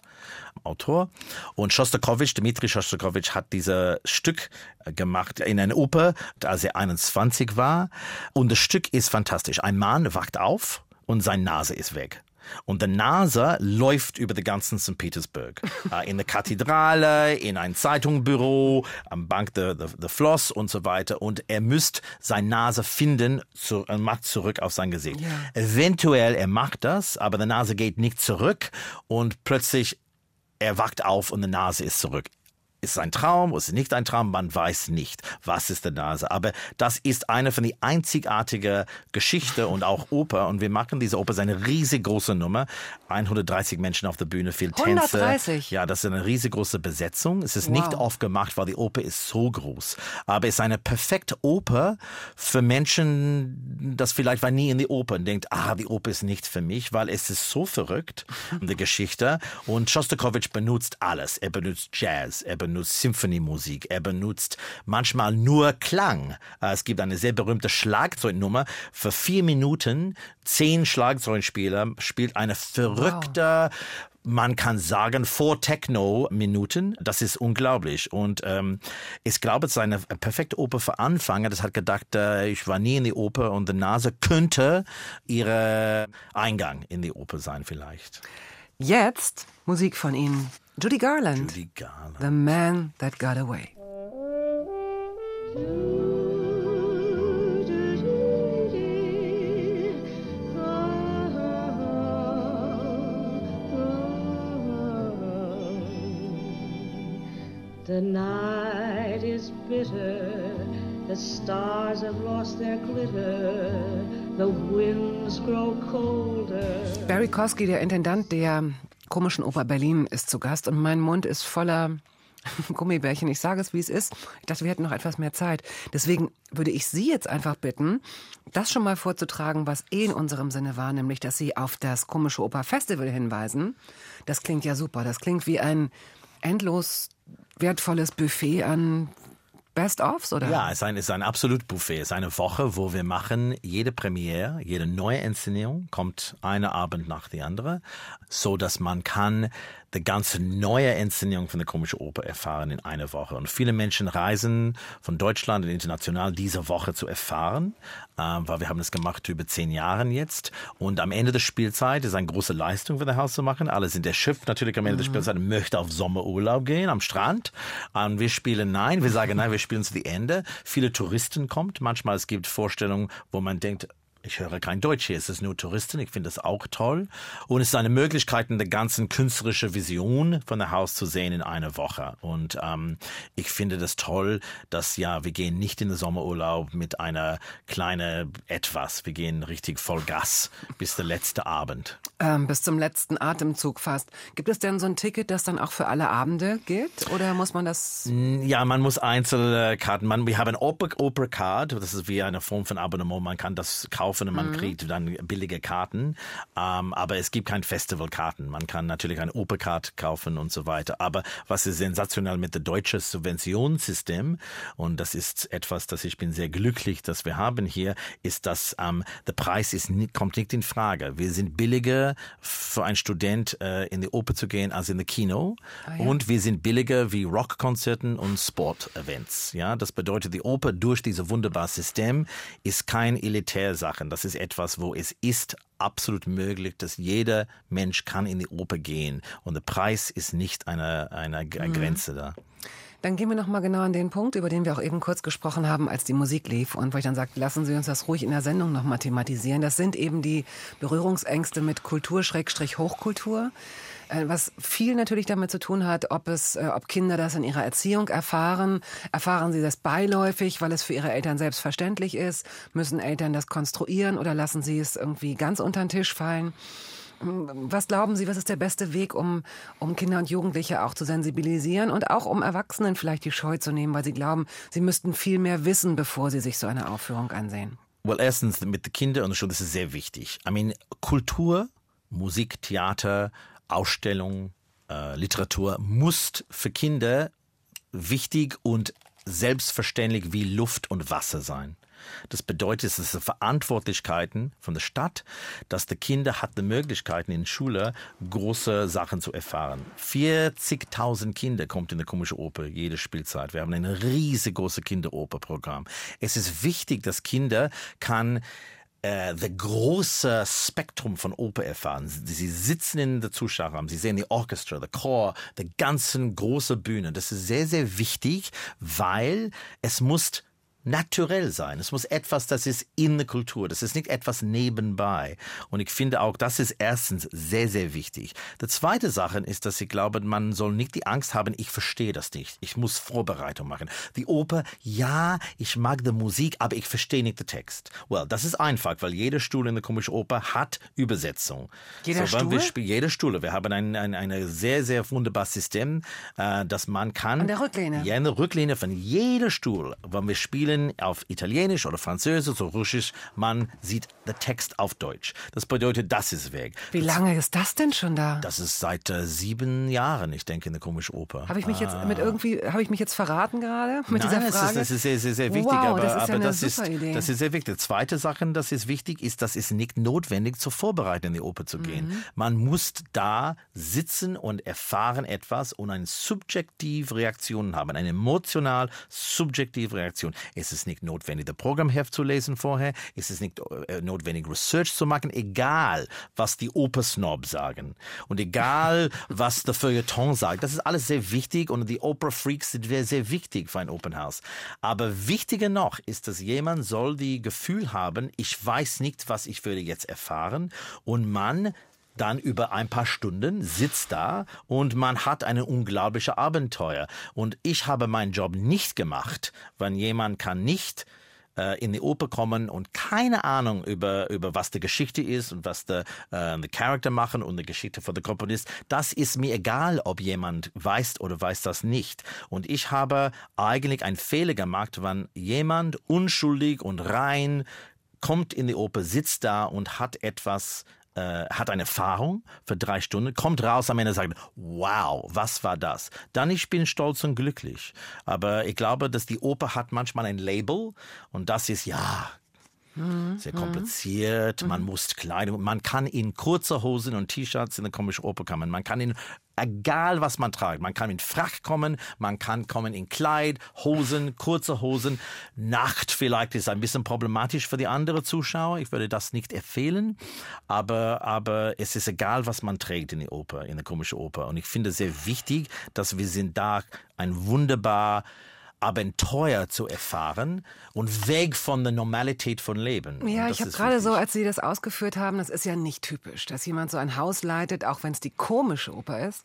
Speaker 4: Autor. Und Schostakowitsch, Dmitri Schostakowitsch, hat dieses Stück äh, gemacht in einer Oper, als er 21 war. Und das Stück ist fantastisch. Ein Mann wacht auf und seine Nase ist weg. Und der Nase läuft über den ganzen St. Petersburg. Äh, in der Kathedrale, in ein Zeitungbüro, am Bank der, der, der Floss und so weiter. Und er müsst seine Nase finden zu, und macht zurück auf sein Gesicht. Eventuell, er macht das, aber die Nase geht nicht zurück und plötzlich er wacht auf und die Nase ist zurück. Ist es ein Traum, ist es nicht ein Traum? Man weiß nicht, was ist der Nase. Aber das ist eine von die einzigartige Geschichte und auch Oper. Und wir machen diese Oper, es ist eine riesig große Nummer. 130 Menschen auf der Bühne, viel Tänze.
Speaker 2: 130?
Speaker 4: Ja, das ist eine riesig große Besetzung. Es ist nicht oft gemacht, weil die Oper ist so groß. Aber es ist eine perfekte Oper für Menschen, das vielleicht war nie in die Oper und denkt, ah, die Oper ist nicht für mich, weil es ist so verrückt, die Geschichte. Und Schostakowitsch benutzt alles. Er benutzt Jazz, er benutzt Symphoniemusik, er benutzt manchmal nur Klang. Äh, Es gibt eine sehr berühmte Schlagzeugnummer. Für vier Minuten, zehn Schlagzeugspieler spielt eine verrückte man kann sagen, vor Techno-Minuten. Das ist unglaublich. Und ähm, ich glaube, es ist eine perfekte Oper für Anfänger. Das hat gedacht, äh, ich war nie in die Oper und die Nase könnte ihre Eingang in die Oper sein vielleicht.
Speaker 2: Jetzt Musik von Ihnen. Judy Garland.
Speaker 4: Judy Garland.
Speaker 2: The Man That Got Away.
Speaker 7: The night is bitter, the stars have lost their glitter, the winds grow colder.
Speaker 2: Barry Kosky, der Intendant der komischen Oper Berlin, ist zu Gast und mein Mund ist voller Gummibärchen. Ich sage es, wie es ist. Ich dachte, wir hätten noch etwas mehr Zeit. Deswegen würde ich Sie jetzt einfach bitten, das schon mal vorzutragen, was eh in unserem Sinne war, nämlich, dass Sie auf das komische Oper Festival hinweisen. Das klingt ja super. Das klingt wie ein endlos wertvolles Buffet an Best-ofs oder?
Speaker 4: Ja, es ist ein, es ist ein absolut Buffet. Es ist eine Woche, wo wir machen jede Premiere, jede neue Inszenierung kommt eine Abend nach der andere, so dass man kann die ganze neue Inszenierung von der komischen Oper erfahren in einer Woche. Und viele Menschen reisen von Deutschland und international diese Woche zu erfahren, äh, weil wir haben das gemacht über zehn Jahre jetzt. Und am Ende der Spielzeit ist eine große Leistung für das Haus zu machen. Alle sind erschöpft natürlich am Ende der Spielzeit und möchte auf Sommerurlaub gehen am Strand. Und wir spielen nein, wir sagen nein, wir spielen zu die Ende. Viele Touristen kommt. Manchmal es gibt Vorstellungen, wo man denkt, ich höre kein Deutsch hier, es ist nur Touristen, ich finde das auch toll. Und es ist eine Möglichkeit, eine ganze künstlerische Vision von der Haus zu sehen in einer Woche. Und ähm, ich finde das toll, dass ja, wir gehen nicht in den Sommerurlaub mit einer kleinen etwas, wir gehen richtig voll Gas bis der letzte Abend.
Speaker 2: Ähm, bis zum letzten Atemzug fast. Gibt es denn so ein Ticket, das dann auch für alle Abende gilt? Oder muss man das?
Speaker 4: Ja, man muss Einzelkarten, man, wir haben Opera, Opera Card, das ist wie eine Form von Abonnement, man kann das kaufen und man kriegt dann billige Karten. Ähm, aber es gibt kein Festivalkarten. Man kann natürlich ein Opercard kaufen und so weiter. Aber was ist sensationell mit dem deutschen Subventionssystem, und das ist etwas, das ich bin sehr glücklich, dass wir haben hier, ist, dass ähm, der Preis ist nicht, kommt nicht in Frage. Wir sind billiger für einen Student äh, in die Oper zu gehen als in die Kino. Und wir sind billiger wie Rockkonzerten und Sportevents. Ja, das bedeutet, die Oper durch dieses wunderbare System ist kein Elitärsachen. Das ist etwas, wo es ist absolut möglich, dass jeder Mensch kann in die Oper gehen. Und der Preis ist nicht eine, eine, eine Grenze da.
Speaker 2: Dann gehen wir noch mal genau an den Punkt, über den wir auch eben kurz gesprochen haben, als die Musik lief und wo ich dann sagte, lassen Sie uns das ruhig in der Sendung noch mal thematisieren. Das sind eben die Berührungsängste mit Kultur Schrägstrich Hochkultur, äh, was viel natürlich damit zu tun hat, ob es, äh, ob Kinder das in ihrer Erziehung erfahren, erfahren sie das beiläufig, weil es für ihre Eltern selbstverständlich ist, müssen Eltern das konstruieren oder lassen sie es irgendwie ganz unter den Tisch fallen. Was glauben Sie, was ist der beste Weg, um, um Kinder und Jugendliche auch zu sensibilisieren und auch um Erwachsenen vielleicht die Scheu zu nehmen, weil sie glauben, sie müssten viel mehr wissen, bevor sie sich so eine Aufführung ansehen?
Speaker 4: Well, erstens mit den Kindern und schon, das ist sehr wichtig. I mean, Kultur, Musik, Theater, Ausstellung, äh, Literatur muss für Kinder wichtig und selbstverständlich wie Luft und Wasser sein. Das bedeutet, es ist Verantwortlichkeiten von der Stadt, dass die Kinder hat die Möglichkeiten in Schule große Sachen zu erfahren. 40.000 Kinder kommt in der Komische Oper jede Spielzeit. Wir haben ein riesengroßes Kinderoperprogramm. Es ist wichtig, dass Kinder kann äh, das große Spektrum von Oper erfahren. Sie, sitzen in der Zuschauerraum, sie sehen die Orchester, der Chor, die ganzen große Bühne. Das ist sehr, sehr wichtig, weil es muss naturell sein. Es muss etwas, das ist in der Kultur. Das ist nicht etwas nebenbei. Und ich finde auch, das ist erstens sehr, sehr wichtig. Die zweite Sache ist, dass ich glaube, man soll nicht die Angst haben, ich verstehe das nicht. Ich muss Vorbereitung machen. Die Oper, ja, ich mag die Musik, aber ich verstehe nicht den Text. Well, das ist einfach, weil jede Stuhl in der komischen Oper hat Übersetzung.
Speaker 2: Jeder
Speaker 4: so, Wir
Speaker 2: Stuhl?
Speaker 4: spielen, jede Stuhl. Wir haben ein, ein, ein sehr, sehr wunderbares System, äh, dass man kann...
Speaker 2: An der Rücklehne?
Speaker 4: Ja, in der Rücklehne von jeder Stuhl, wenn wir spielen auf Italienisch oder Französisch oder Russisch, man sieht den Text auf Deutsch. Das bedeutet, das ist weg.
Speaker 2: Wie lange ist das denn schon da?
Speaker 4: Das ist seit äh, sieben Jahren, ich denke, eine komische Oper.
Speaker 2: Habe ich mich jetzt mit irgendwie, habe ich mich jetzt verraten gerade mit dieser
Speaker 4: Nein, das
Speaker 2: Frage?
Speaker 4: ist, das ist sehr, sehr, sehr wichtig.
Speaker 2: Wow,
Speaker 4: aber
Speaker 2: das ist ja
Speaker 4: aber das, ist,
Speaker 2: Idee.
Speaker 4: das ist sehr wichtig. Zweite Sache, das ist wichtig, ist, dass es nicht notwendig zur Vorbereitung in die Oper zu gehen.
Speaker 2: Mhm.
Speaker 4: Man muss da sitzen und erfahren etwas und eine subjektive Reaktion haben, eine emotional subjektive Reaktion. Es ist nicht notwendig, das Programmheft zu lesen vorher. Es ist nicht äh, notwendig, Research zu machen, egal was die Opersnobs sagen und egal was der Feuilleton sagt. Das ist alles sehr wichtig und die Opera Freaks sind sehr, sehr wichtig für ein Open House. Aber wichtiger noch ist, dass jemand soll die Gefühl haben, ich weiß nicht, was ich würde jetzt erfahren und man dann über ein paar Stunden sitzt da und man hat eine unglaubliche Abenteuer. Und ich habe meinen Job nicht gemacht, wenn jemand kann nicht äh, in die Oper kommen und keine Ahnung über, über was die Geschichte ist und was der äh, die Charakter machen und die Geschichte von der Komponist. Das ist mir egal, ob jemand weiß oder weiß das nicht. Und ich habe eigentlich einen Fehler gemacht, wenn jemand unschuldig und rein kommt in die Oper, sitzt da und hat etwas äh, hat eine Erfahrung für drei Stunden, kommt raus am Ende und sagt, wow, was war das? Dann ich bin stolz und glücklich. Aber ich glaube, dass die Oper hat manchmal ein Label und das ist, ja, sehr kompliziert, man muss Kleidung, man kann in kurzer Hosen und T-Shirts in eine komische Oper kommen, man kann in, egal was man trägt, man kann in Frack kommen, man kann kommen in Kleid, Hosen, kurze Hosen, Nacht vielleicht ist ein bisschen problematisch für die anderen Zuschauer, ich würde das nicht empfehlen, aber, aber es ist egal, was man trägt in die Oper, in eine komische Oper. Und ich finde es sehr wichtig, dass wir sind da ein wunderbar Abenteuer zu erfahren und weg von der Normalität von Leben.
Speaker 2: Ja, ich habe gerade so, als Sie das ausgeführt haben, das ist ja nicht typisch, dass jemand so ein Haus leitet, auch wenn es die komische Oper ist.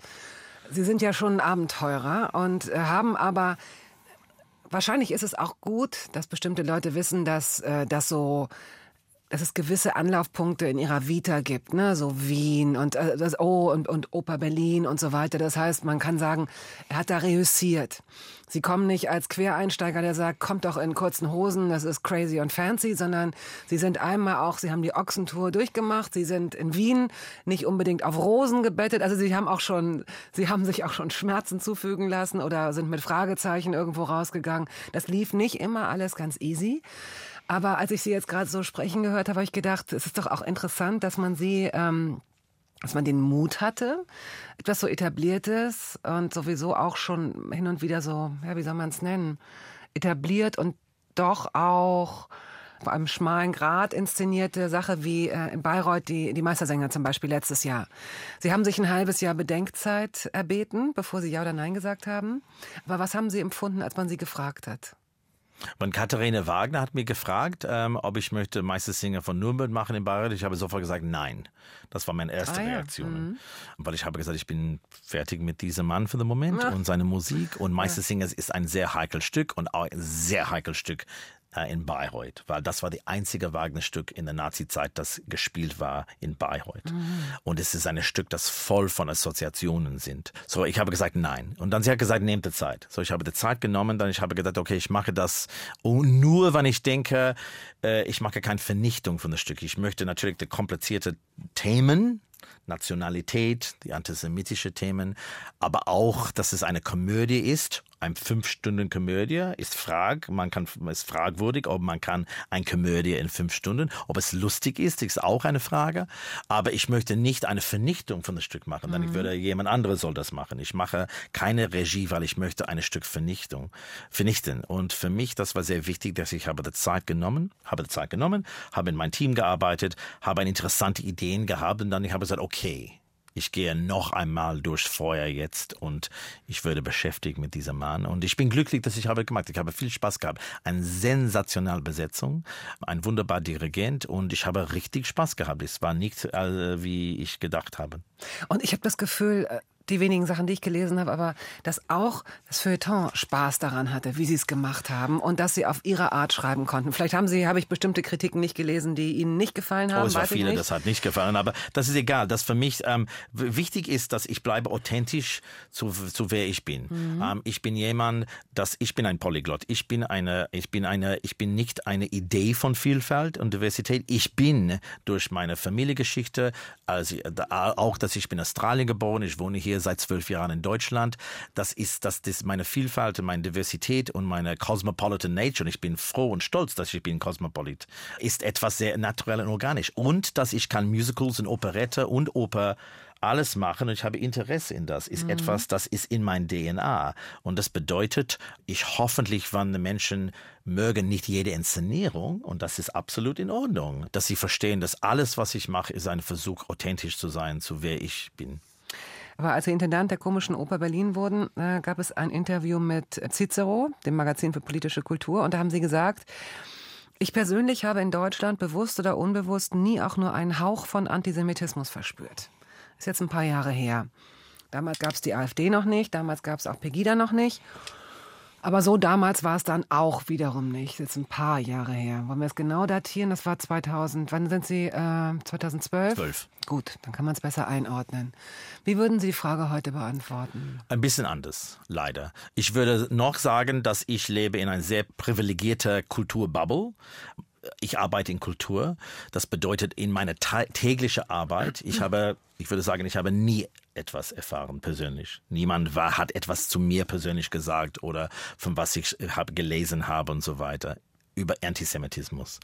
Speaker 2: Sie sind ja schon ein Abenteurer und äh, haben aber wahrscheinlich ist es auch gut, dass bestimmte Leute wissen, dass äh, das so dass es gewisse Anlaufpunkte in ihrer Vita gibt, ne, so Wien und äh, das Oh und, und Oper Berlin und so weiter. Das heißt, man kann sagen, er hat da reüssiert. Sie kommen nicht als Quereinsteiger, der sagt, kommt doch in kurzen Hosen, das ist crazy und fancy, sondern sie sind einmal auch, sie haben die Ochsentour durchgemacht, sie sind in Wien nicht unbedingt auf Rosen gebettet, also sie haben auch schon, sie haben sich auch schon Schmerzen zufügen lassen oder sind mit Fragezeichen irgendwo rausgegangen. Das lief nicht immer alles ganz easy. Aber als ich Sie jetzt gerade so sprechen gehört habe, habe ich gedacht, es ist doch auch interessant, dass man Sie, ähm, dass man den Mut hatte, etwas so etabliertes und sowieso auch schon hin und wieder so, ja, wie soll man es nennen, etabliert und doch auch auf einem schmalen Grad inszenierte Sache wie äh, in Bayreuth die, die Meistersänger zum Beispiel letztes Jahr. Sie haben sich ein halbes Jahr Bedenkzeit erbeten, bevor Sie Ja oder Nein gesagt haben. Aber was haben Sie empfunden, als man Sie gefragt hat?
Speaker 4: Und Katharina Wagner hat mir gefragt, ähm, ob ich möchte Meistersinger von Nürnberg machen in Bayreuth. Ich habe sofort gesagt, nein. Das war meine erste
Speaker 2: Ah ja,
Speaker 4: Reaktion. Weil ich habe gesagt, ich bin fertig mit diesem Mann für den Moment und seine Musik. Und Meistersinger ist ein sehr heikles Stück und auch ein sehr heikles Stück äh, in Bayreuth, weil das war die einzige Wagner-Stück in der Nazi-Zeit, das gespielt war in Bayreuth. Und es ist ein Stück, das voll von Assoziationen sind. So, ich habe gesagt, nein. Und dann sie hat gesagt, nehmt die Zeit. So, ich habe die Zeit genommen, dann ich habe gedacht, okay, ich mache das nur, wenn ich denke, äh, ich mache keine Vernichtung von das Stück. Ich möchte natürlich die komplizierte Themen, Nationalität, die antisemitische Themen, aber auch, dass es eine Komödie ist. Ein fünf Stunden Komödie ist frag, man kann ist fragwürdig, ob man kann ein Komödie in fünf Stunden, ob es lustig ist, ist auch eine Frage. Aber ich möchte nicht eine Vernichtung von das Stück machen, dann ich würde jemand anderes soll das machen. Ich mache keine Regie, weil ich möchte ein Stück Vernichtung vernichten. Und für mich, das war sehr wichtig, dass ich habe die Zeit genommen, habe die Zeit genommen, habe in mein Team gearbeitet, habe interessante Ideen gehabt und dann ich habe gesagt, okay, ich gehe noch einmal durchs Feuer jetzt und ich würde beschäftigt mit diesem Mann. Und ich bin glücklich, dass ich habe gemacht. Ich habe viel Spaß gehabt. Eine sensationelle Besetzung, ein wunderbarer Dirigent und ich habe richtig Spaß gehabt. Es war nicht, äh, wie ich gedacht habe.
Speaker 2: Und ich habe das Gefühl, äh, die wenigen Sachen, die ich gelesen habe, aber dass auch das Feuilleton Spaß daran hatte, wie sie es gemacht haben und dass sie auf ihre Art schreiben konnten. Vielleicht haben sie, habe ich bestimmte Kritiken nicht gelesen, die ihnen nicht gefallen haben.
Speaker 4: Oh, es war viele, das hat nicht gefallen, aber das ist egal. Das für mich ähm, wichtig ist, dass ich bleibe authentisch zu, zu wer ich bin.
Speaker 2: Mhm.
Speaker 4: Ähm, ich bin jemand, dass ich bin ein Polyglott. Ich bin eine, ich bin eine, ich bin nicht eine Idee von Vielfalt und Diversität. Ich bin durch meine Familiengeschichte, also auch, dass ich bin in Australien geboren. Ich wohne hier seit zwölf Jahren in Deutschland. Das ist, das, das ist meine Vielfalt, meine Diversität und meine cosmopolitan Nature. Und ich bin froh und stolz, dass ich bin Cosmopolit. Ist etwas sehr naturell und organisch. Und dass ich kann Musicals und Operette und Oper alles machen und ich habe Interesse in das. Ist etwas, das ist in mein DNA. Und das bedeutet, ich hoffentlich, wann die Menschen mögen nicht jede Inszenierung und das ist absolut in Ordnung, dass sie verstehen, dass alles, was ich mache, ist ein Versuch, authentisch zu sein, zu wer ich bin.
Speaker 2: Aber als Sie Intendant der Komischen Oper Berlin wurden, äh, gab es ein Interview mit Cicero, dem Magazin für politische Kultur, und da haben Sie gesagt, ich persönlich habe in Deutschland bewusst oder unbewusst nie auch nur einen Hauch von Antisemitismus verspürt. Ist jetzt ein paar Jahre her. Damals gab es die AfD noch nicht, damals gab es auch Pegida noch nicht. Aber so damals war es dann auch wiederum nicht. Jetzt ein paar Jahre her. Wollen wir es genau datieren? Das war 2000. Wann sind Sie? Äh, 2012?
Speaker 4: 12.
Speaker 2: Gut, dann kann man es besser einordnen. Wie würden Sie die Frage heute beantworten?
Speaker 4: Ein bisschen anders, leider. Ich würde noch sagen, dass ich lebe in einer sehr privilegierter Kulturbubble. ich arbeite in Kultur. Das bedeutet in meiner täglichen Arbeit, ich habe, ich würde sagen, ich habe nie etwas erfahren persönlich. Niemand war, hat etwas zu mir persönlich gesagt oder von was ich habe gelesen habe und so weiter über Antisemitismus.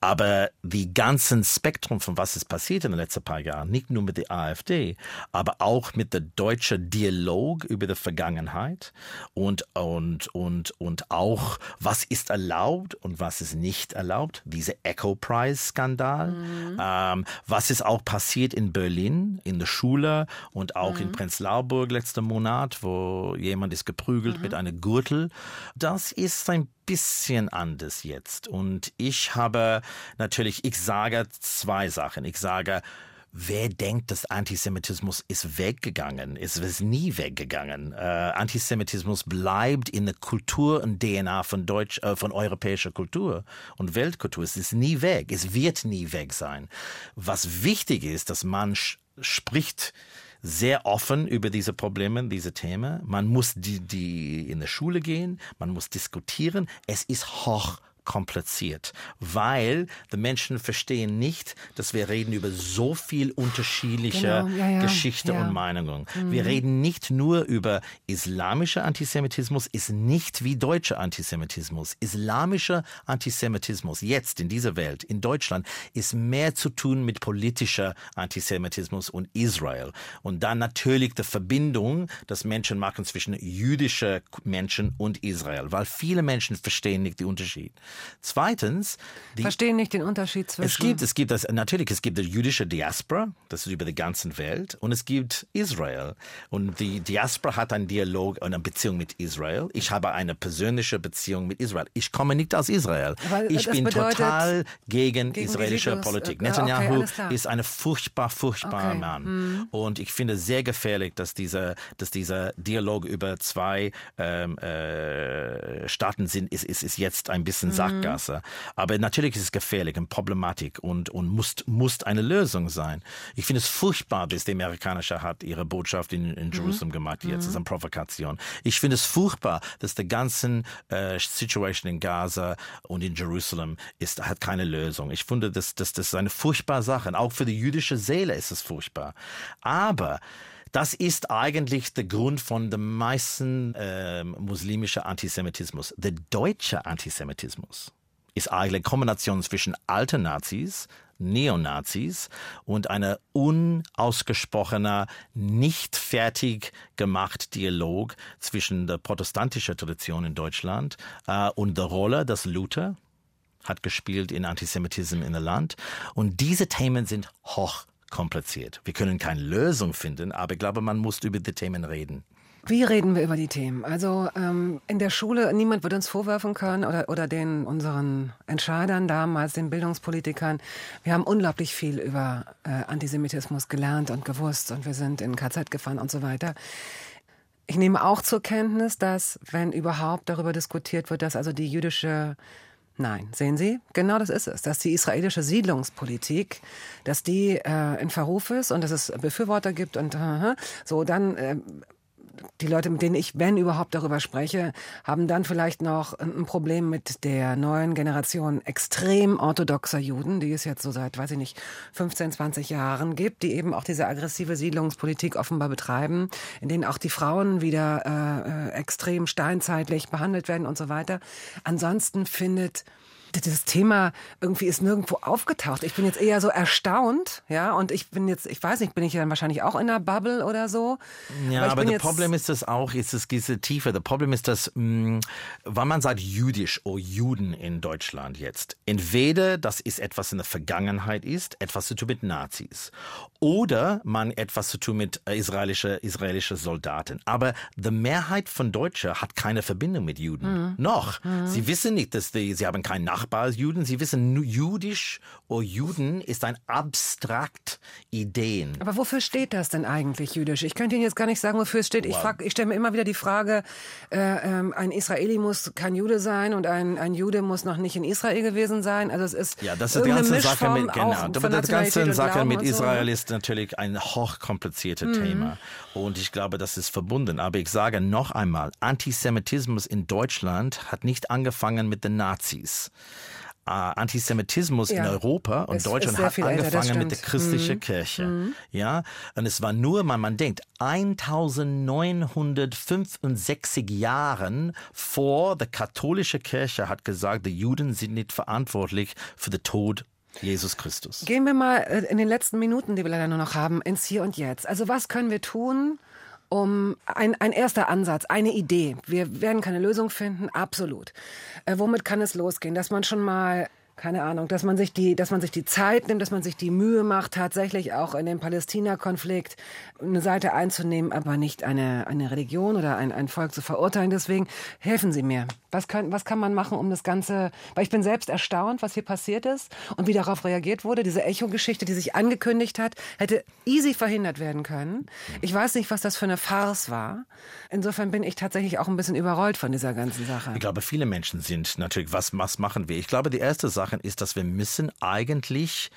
Speaker 4: Aber die ganzen Spektrum von was ist passiert in den letzten paar Jahren, nicht nur mit der AfD, aber auch mit der deutschen Dialog über die Vergangenheit und, und, und, und auch was ist erlaubt und was ist nicht erlaubt. Diese Echo Prize Skandal. Mhm. Ähm, was ist auch passiert in Berlin, in der Schule und auch mhm. in Prenzlauer Berg letzten Monat, wo jemand ist geprügelt mhm. mit einem Gürtel. Das ist ein bisschen anders jetzt. Und ich habe natürlich, ich sage zwei Sachen. Ich sage, Wer denkt, dass Antisemitismus ist weggegangen? Es ist nie weggegangen. Äh, Antisemitismus bleibt in der Kultur und DNA von Deutsch, äh, von europäischer Kultur und Weltkultur. Es ist nie weg. Es wird nie weg sein. Was wichtig ist, dass man spricht sehr offen über diese Probleme, diese Themen. Man muss die, die in der Schule gehen, man muss diskutieren. Es ist hoch kompliziert, weil die Menschen verstehen nicht, dass wir reden über so viel unterschiedliche genau, ja, ja, Geschichte ja. und Meinungen. Mhm. Wir reden nicht nur über islamischer Antisemitismus, ist nicht wie deutscher Antisemitismus. Islamischer Antisemitismus jetzt in dieser Welt, in Deutschland, ist mehr zu tun mit politischer Antisemitismus und Israel. Und dann natürlich die Verbindung, dass Menschen machen zwischen jüdischer Menschen und Israel, weil viele Menschen verstehen nicht den Unterschied. Zweitens,
Speaker 2: die, verstehen nicht den Unterschied zwischen.
Speaker 4: Es gibt, es gibt das natürlich, es gibt die jüdische Diaspora, das ist über die ganze Welt, und es gibt Israel. Und die Diaspora hat einen Dialog und eine Beziehung mit Israel. Ich habe eine persönliche Beziehung mit Israel. Ich komme nicht aus Israel. Weil ich bin total gegen, gegen israelische Politik. Äh, Netanyahu okay, ist ein furchtbar, furchtbarer okay. Mann. Hm. Und ich finde es sehr gefährlich, dass dieser, dass dieser Dialog über zwei ähm, äh, Staaten sind, ist, ist, ist jetzt ein bisschen hm. Sackgasse. Aber natürlich ist es gefährlich und Problematik und, und muss, muss eine Lösung sein. Ich finde es furchtbar, dass die amerikanische hat ihre Botschaft in, in mhm. Jerusalem mhm. gemacht. Jetzt mhm. ist eine Provokation. Ich finde es furchtbar, dass die ganzen äh, Situation in Gaza und in Jerusalem ist, hat keine Lösung. Ich finde, das, das, das ist eine furchtbare Sache. Und auch für die jüdische Seele ist es furchtbar. Aber das ist eigentlich der Grund von dem meisten äh, muslimischen Antisemitismus. Der deutsche Antisemitismus ist eigentlich eine Kombination zwischen alten Nazis, Neonazis und einer unausgesprochener, nicht fertig gemacht Dialog zwischen der protestantischen Tradition in Deutschland äh, und der Rolle, dass Luther hat gespielt in Antisemitismus in der Land. Und diese Themen sind hoch kompliziert. Wir können keine Lösung finden, aber ich glaube, man muss über die Themen reden.
Speaker 2: Wie reden wir über die Themen? Also ähm, in der Schule, niemand wird uns vorwerfen können oder, oder den unseren Entscheidern damals, den Bildungspolitikern, wir haben unglaublich viel über äh, Antisemitismus gelernt und gewusst und wir sind in KZ gefahren und so weiter. Ich nehme auch zur Kenntnis, dass, wenn überhaupt darüber diskutiert wird, dass also die jüdische Nein, sehen Sie, genau das ist es, dass die israelische Siedlungspolitik, dass die äh, in Verruf ist und dass es Befürworter gibt und äh, so, dann äh, die Leute, mit denen ich, wenn überhaupt, darüber spreche, haben dann vielleicht noch ein Problem mit der neuen Generation extrem orthodoxer Juden, die es jetzt so seit, weiß ich nicht, 15, 20 Jahren gibt, die eben auch diese aggressive Siedlungspolitik offenbar betreiben, in denen auch die Frauen wieder äh, äh extrem steinzeitlich behandelt werden und so weiter. Ansonsten findet das Thema irgendwie ist nirgendwo aufgetaucht. Ich bin jetzt eher so erstaunt, ja, und ich bin jetzt, ich weiß nicht, bin ich dann wahrscheinlich auch in der Bubble oder so.
Speaker 4: Ja, aber, das Problem ist das auch, ist es diese Tiefe. Das Problem ist, dass, mh, mm, wenn man sagt jüdisch oder Juden in Deutschland jetzt, entweder das ist etwas in der Vergangenheit ist, etwas zu tun mit Nazis, oder man etwas zu tun mit israelische, israelische Soldaten. Aber die Mehrheit von Deutschen hat keine Verbindung mit Juden. Mhm. Noch. Mhm. Sie wissen nicht, dass die, sie haben keinen Nachbarn Juden. Sie wissen, jüdisch oder Juden ist ein abstrakt Ideen.
Speaker 2: Aber wofür steht das denn eigentlich jüdisch? Ich könnte Ihnen jetzt gar nicht sagen, wofür es steht. Ich, frag, ich stelle mir immer wieder die Frage, äh, äh, ein Israeli muss kein Jude sein und ein, ein Jude muss noch nicht in Israel gewesen sein. Also es ist
Speaker 4: ja, das ist die ganze Sache mit genau. Aber die ganze Sache mit Israel so. ist natürlich ein hochkompliziertes mhm. Thema und ich glaube, das ist verbunden. Aber ich sage noch einmal, Antisemitismus in Deutschland hat nicht angefangen mit den Nazis. Äh, Antisemitismus in
Speaker 2: Ja.
Speaker 4: Europa und
Speaker 2: Es
Speaker 4: Deutschland hat
Speaker 2: älter,
Speaker 4: angefangen mit der christlichen Kirche. Ja, und es war nur, man, man denkt, 1965 Jahren vor der katholische Kirche hat gesagt, die Juden sind nicht verantwortlich für den Tod Jesus Christus.
Speaker 2: Gehen wir mal äh, in den letzten Minuten, die wir leider nur noch haben, ins Hier und Jetzt. Also was können wir tun, um ein, ein erster Ansatz, eine Idee. Wir werden keine Lösung finden, absolut. Äh, womit kann es losgehen? Dass man schon mal keine Ahnung, dass man sich die, dass man sich die Zeit nimmt, dass man sich die Mühe macht, tatsächlich auch in dem Palästina-Konflikt eine Seite einzunehmen, aber nicht eine, eine Religion oder ein, ein Volk zu verurteilen. Deswegen helfen Sie mir. Was kann, was kann man machen, um das Ganze, weil ich bin selbst erstaunt, was hier passiert ist und wie darauf reagiert wurde. Diese Echo-Geschichte, die sich angekündigt hat, hätte easy verhindert werden können. Ich weiß nicht, was das für eine Farce war. Insofern bin ich tatsächlich auch ein bisschen überrollt von dieser ganzen Sache.
Speaker 4: Ich glaube, viele Menschen sind natürlich, was, was machen wir? Ich glaube, die erste Sache ist, dass wir müssen eigentlich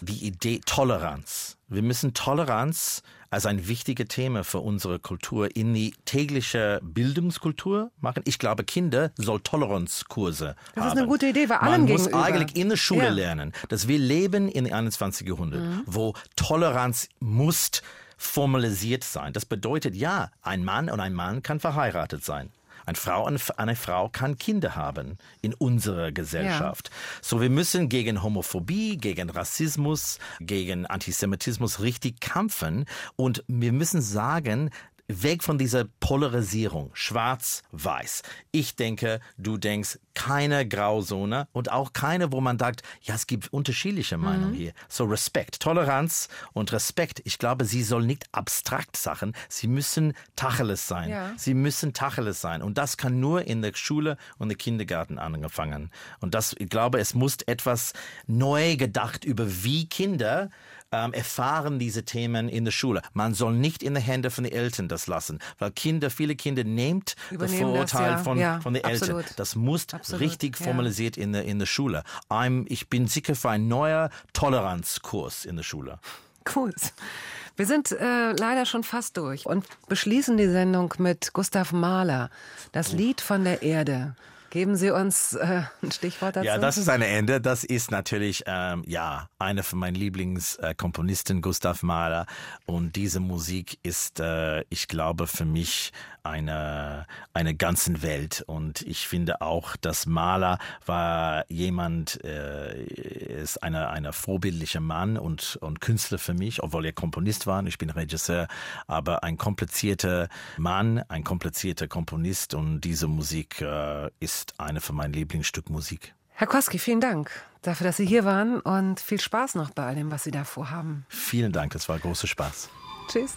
Speaker 4: die Idee Toleranz. Wir müssen Toleranz als ein wichtiges Thema für unsere Kultur in die tägliche Bildungskultur machen. Ich glaube, Kinder soll Toleranzkurse
Speaker 2: Das
Speaker 4: haben.
Speaker 2: ist eine gute Idee,
Speaker 4: Man
Speaker 2: allem
Speaker 4: muss
Speaker 2: gegenüber.
Speaker 4: eigentlich in der Schule
Speaker 2: Ja.
Speaker 4: lernen, dass wir leben im 21. Jahrhundert, wo Toleranz muss formalisiert sein. Das bedeutet, ja, ein Mann und ein Mann kann verheiratet sein. Eine Frau eine Frau kann Kinder haben in unserer Gesellschaft. So, wir müssen gegen Homophobie, gegen Rassismus, gegen Antisemitismus richtig kämpfen und wir müssen sagen, weg von dieser Polarisierung, schwarz-weiß. Ich denke, du denkst, keine Grauzone und auch keine, wo man sagt, ja, es gibt unterschiedliche Meinungen hier. So Respekt, Toleranz und Respekt. Ich glaube, sie soll nicht abstrakt Sachen, sie müssen Tacheles sein.
Speaker 2: Ja.
Speaker 4: Sie müssen Tacheles sein. Und das kann nur in der Schule und im Kindergarten angefangen. Und das, ich glaube, es muss etwas neu gedacht über wie Kinder ähm, erfahren diese Themen in der Schule. Man soll nicht in den Händen von den Eltern das lassen, weil Kinder, viele Kinder nehmt das
Speaker 2: Übernehmen das,
Speaker 4: Vorurteil
Speaker 2: ja.
Speaker 4: von,
Speaker 2: Ja,
Speaker 4: von den Eltern.
Speaker 2: absolut.
Speaker 4: Das muss
Speaker 2: Absolut,
Speaker 4: richtig
Speaker 2: ja.
Speaker 4: formalisiert in der, in der Schule. I'm, ich bin sicher für einen neuen Toleranzkurs in der Schule.
Speaker 2: Gut. Wir sind äh, leider schon fast durch und beschließen die Sendung mit Gustav Mahler, das Lied von der Erde. Geben Sie uns äh, ein Stichwort dazu?
Speaker 4: Ja, das ist ein Ende. Das ist natürlich ähm, ja einer von meinen Lieblingskomponisten, Gustav Mahler. Und diese Musik ist, äh, ich glaube, für mich eine eine ganzen Welt. Und ich finde auch, dass Mahler war jemand, äh, ist eine eine vorbildlicher Mann und und Künstler für mich, obwohl er Komponist war. Ich bin Regisseur, aber ein komplizierter Mann, ein komplizierter Komponist. Und diese Musik äh, ist eine von meinen Lieblingsstück Musik.
Speaker 2: Herr Koski, vielen Dank dafür, dass Sie hier waren und viel Spaß noch bei all dem, was Sie da vorhaben.
Speaker 4: Vielen Dank, das war großer Spaß.
Speaker 2: Tschüss.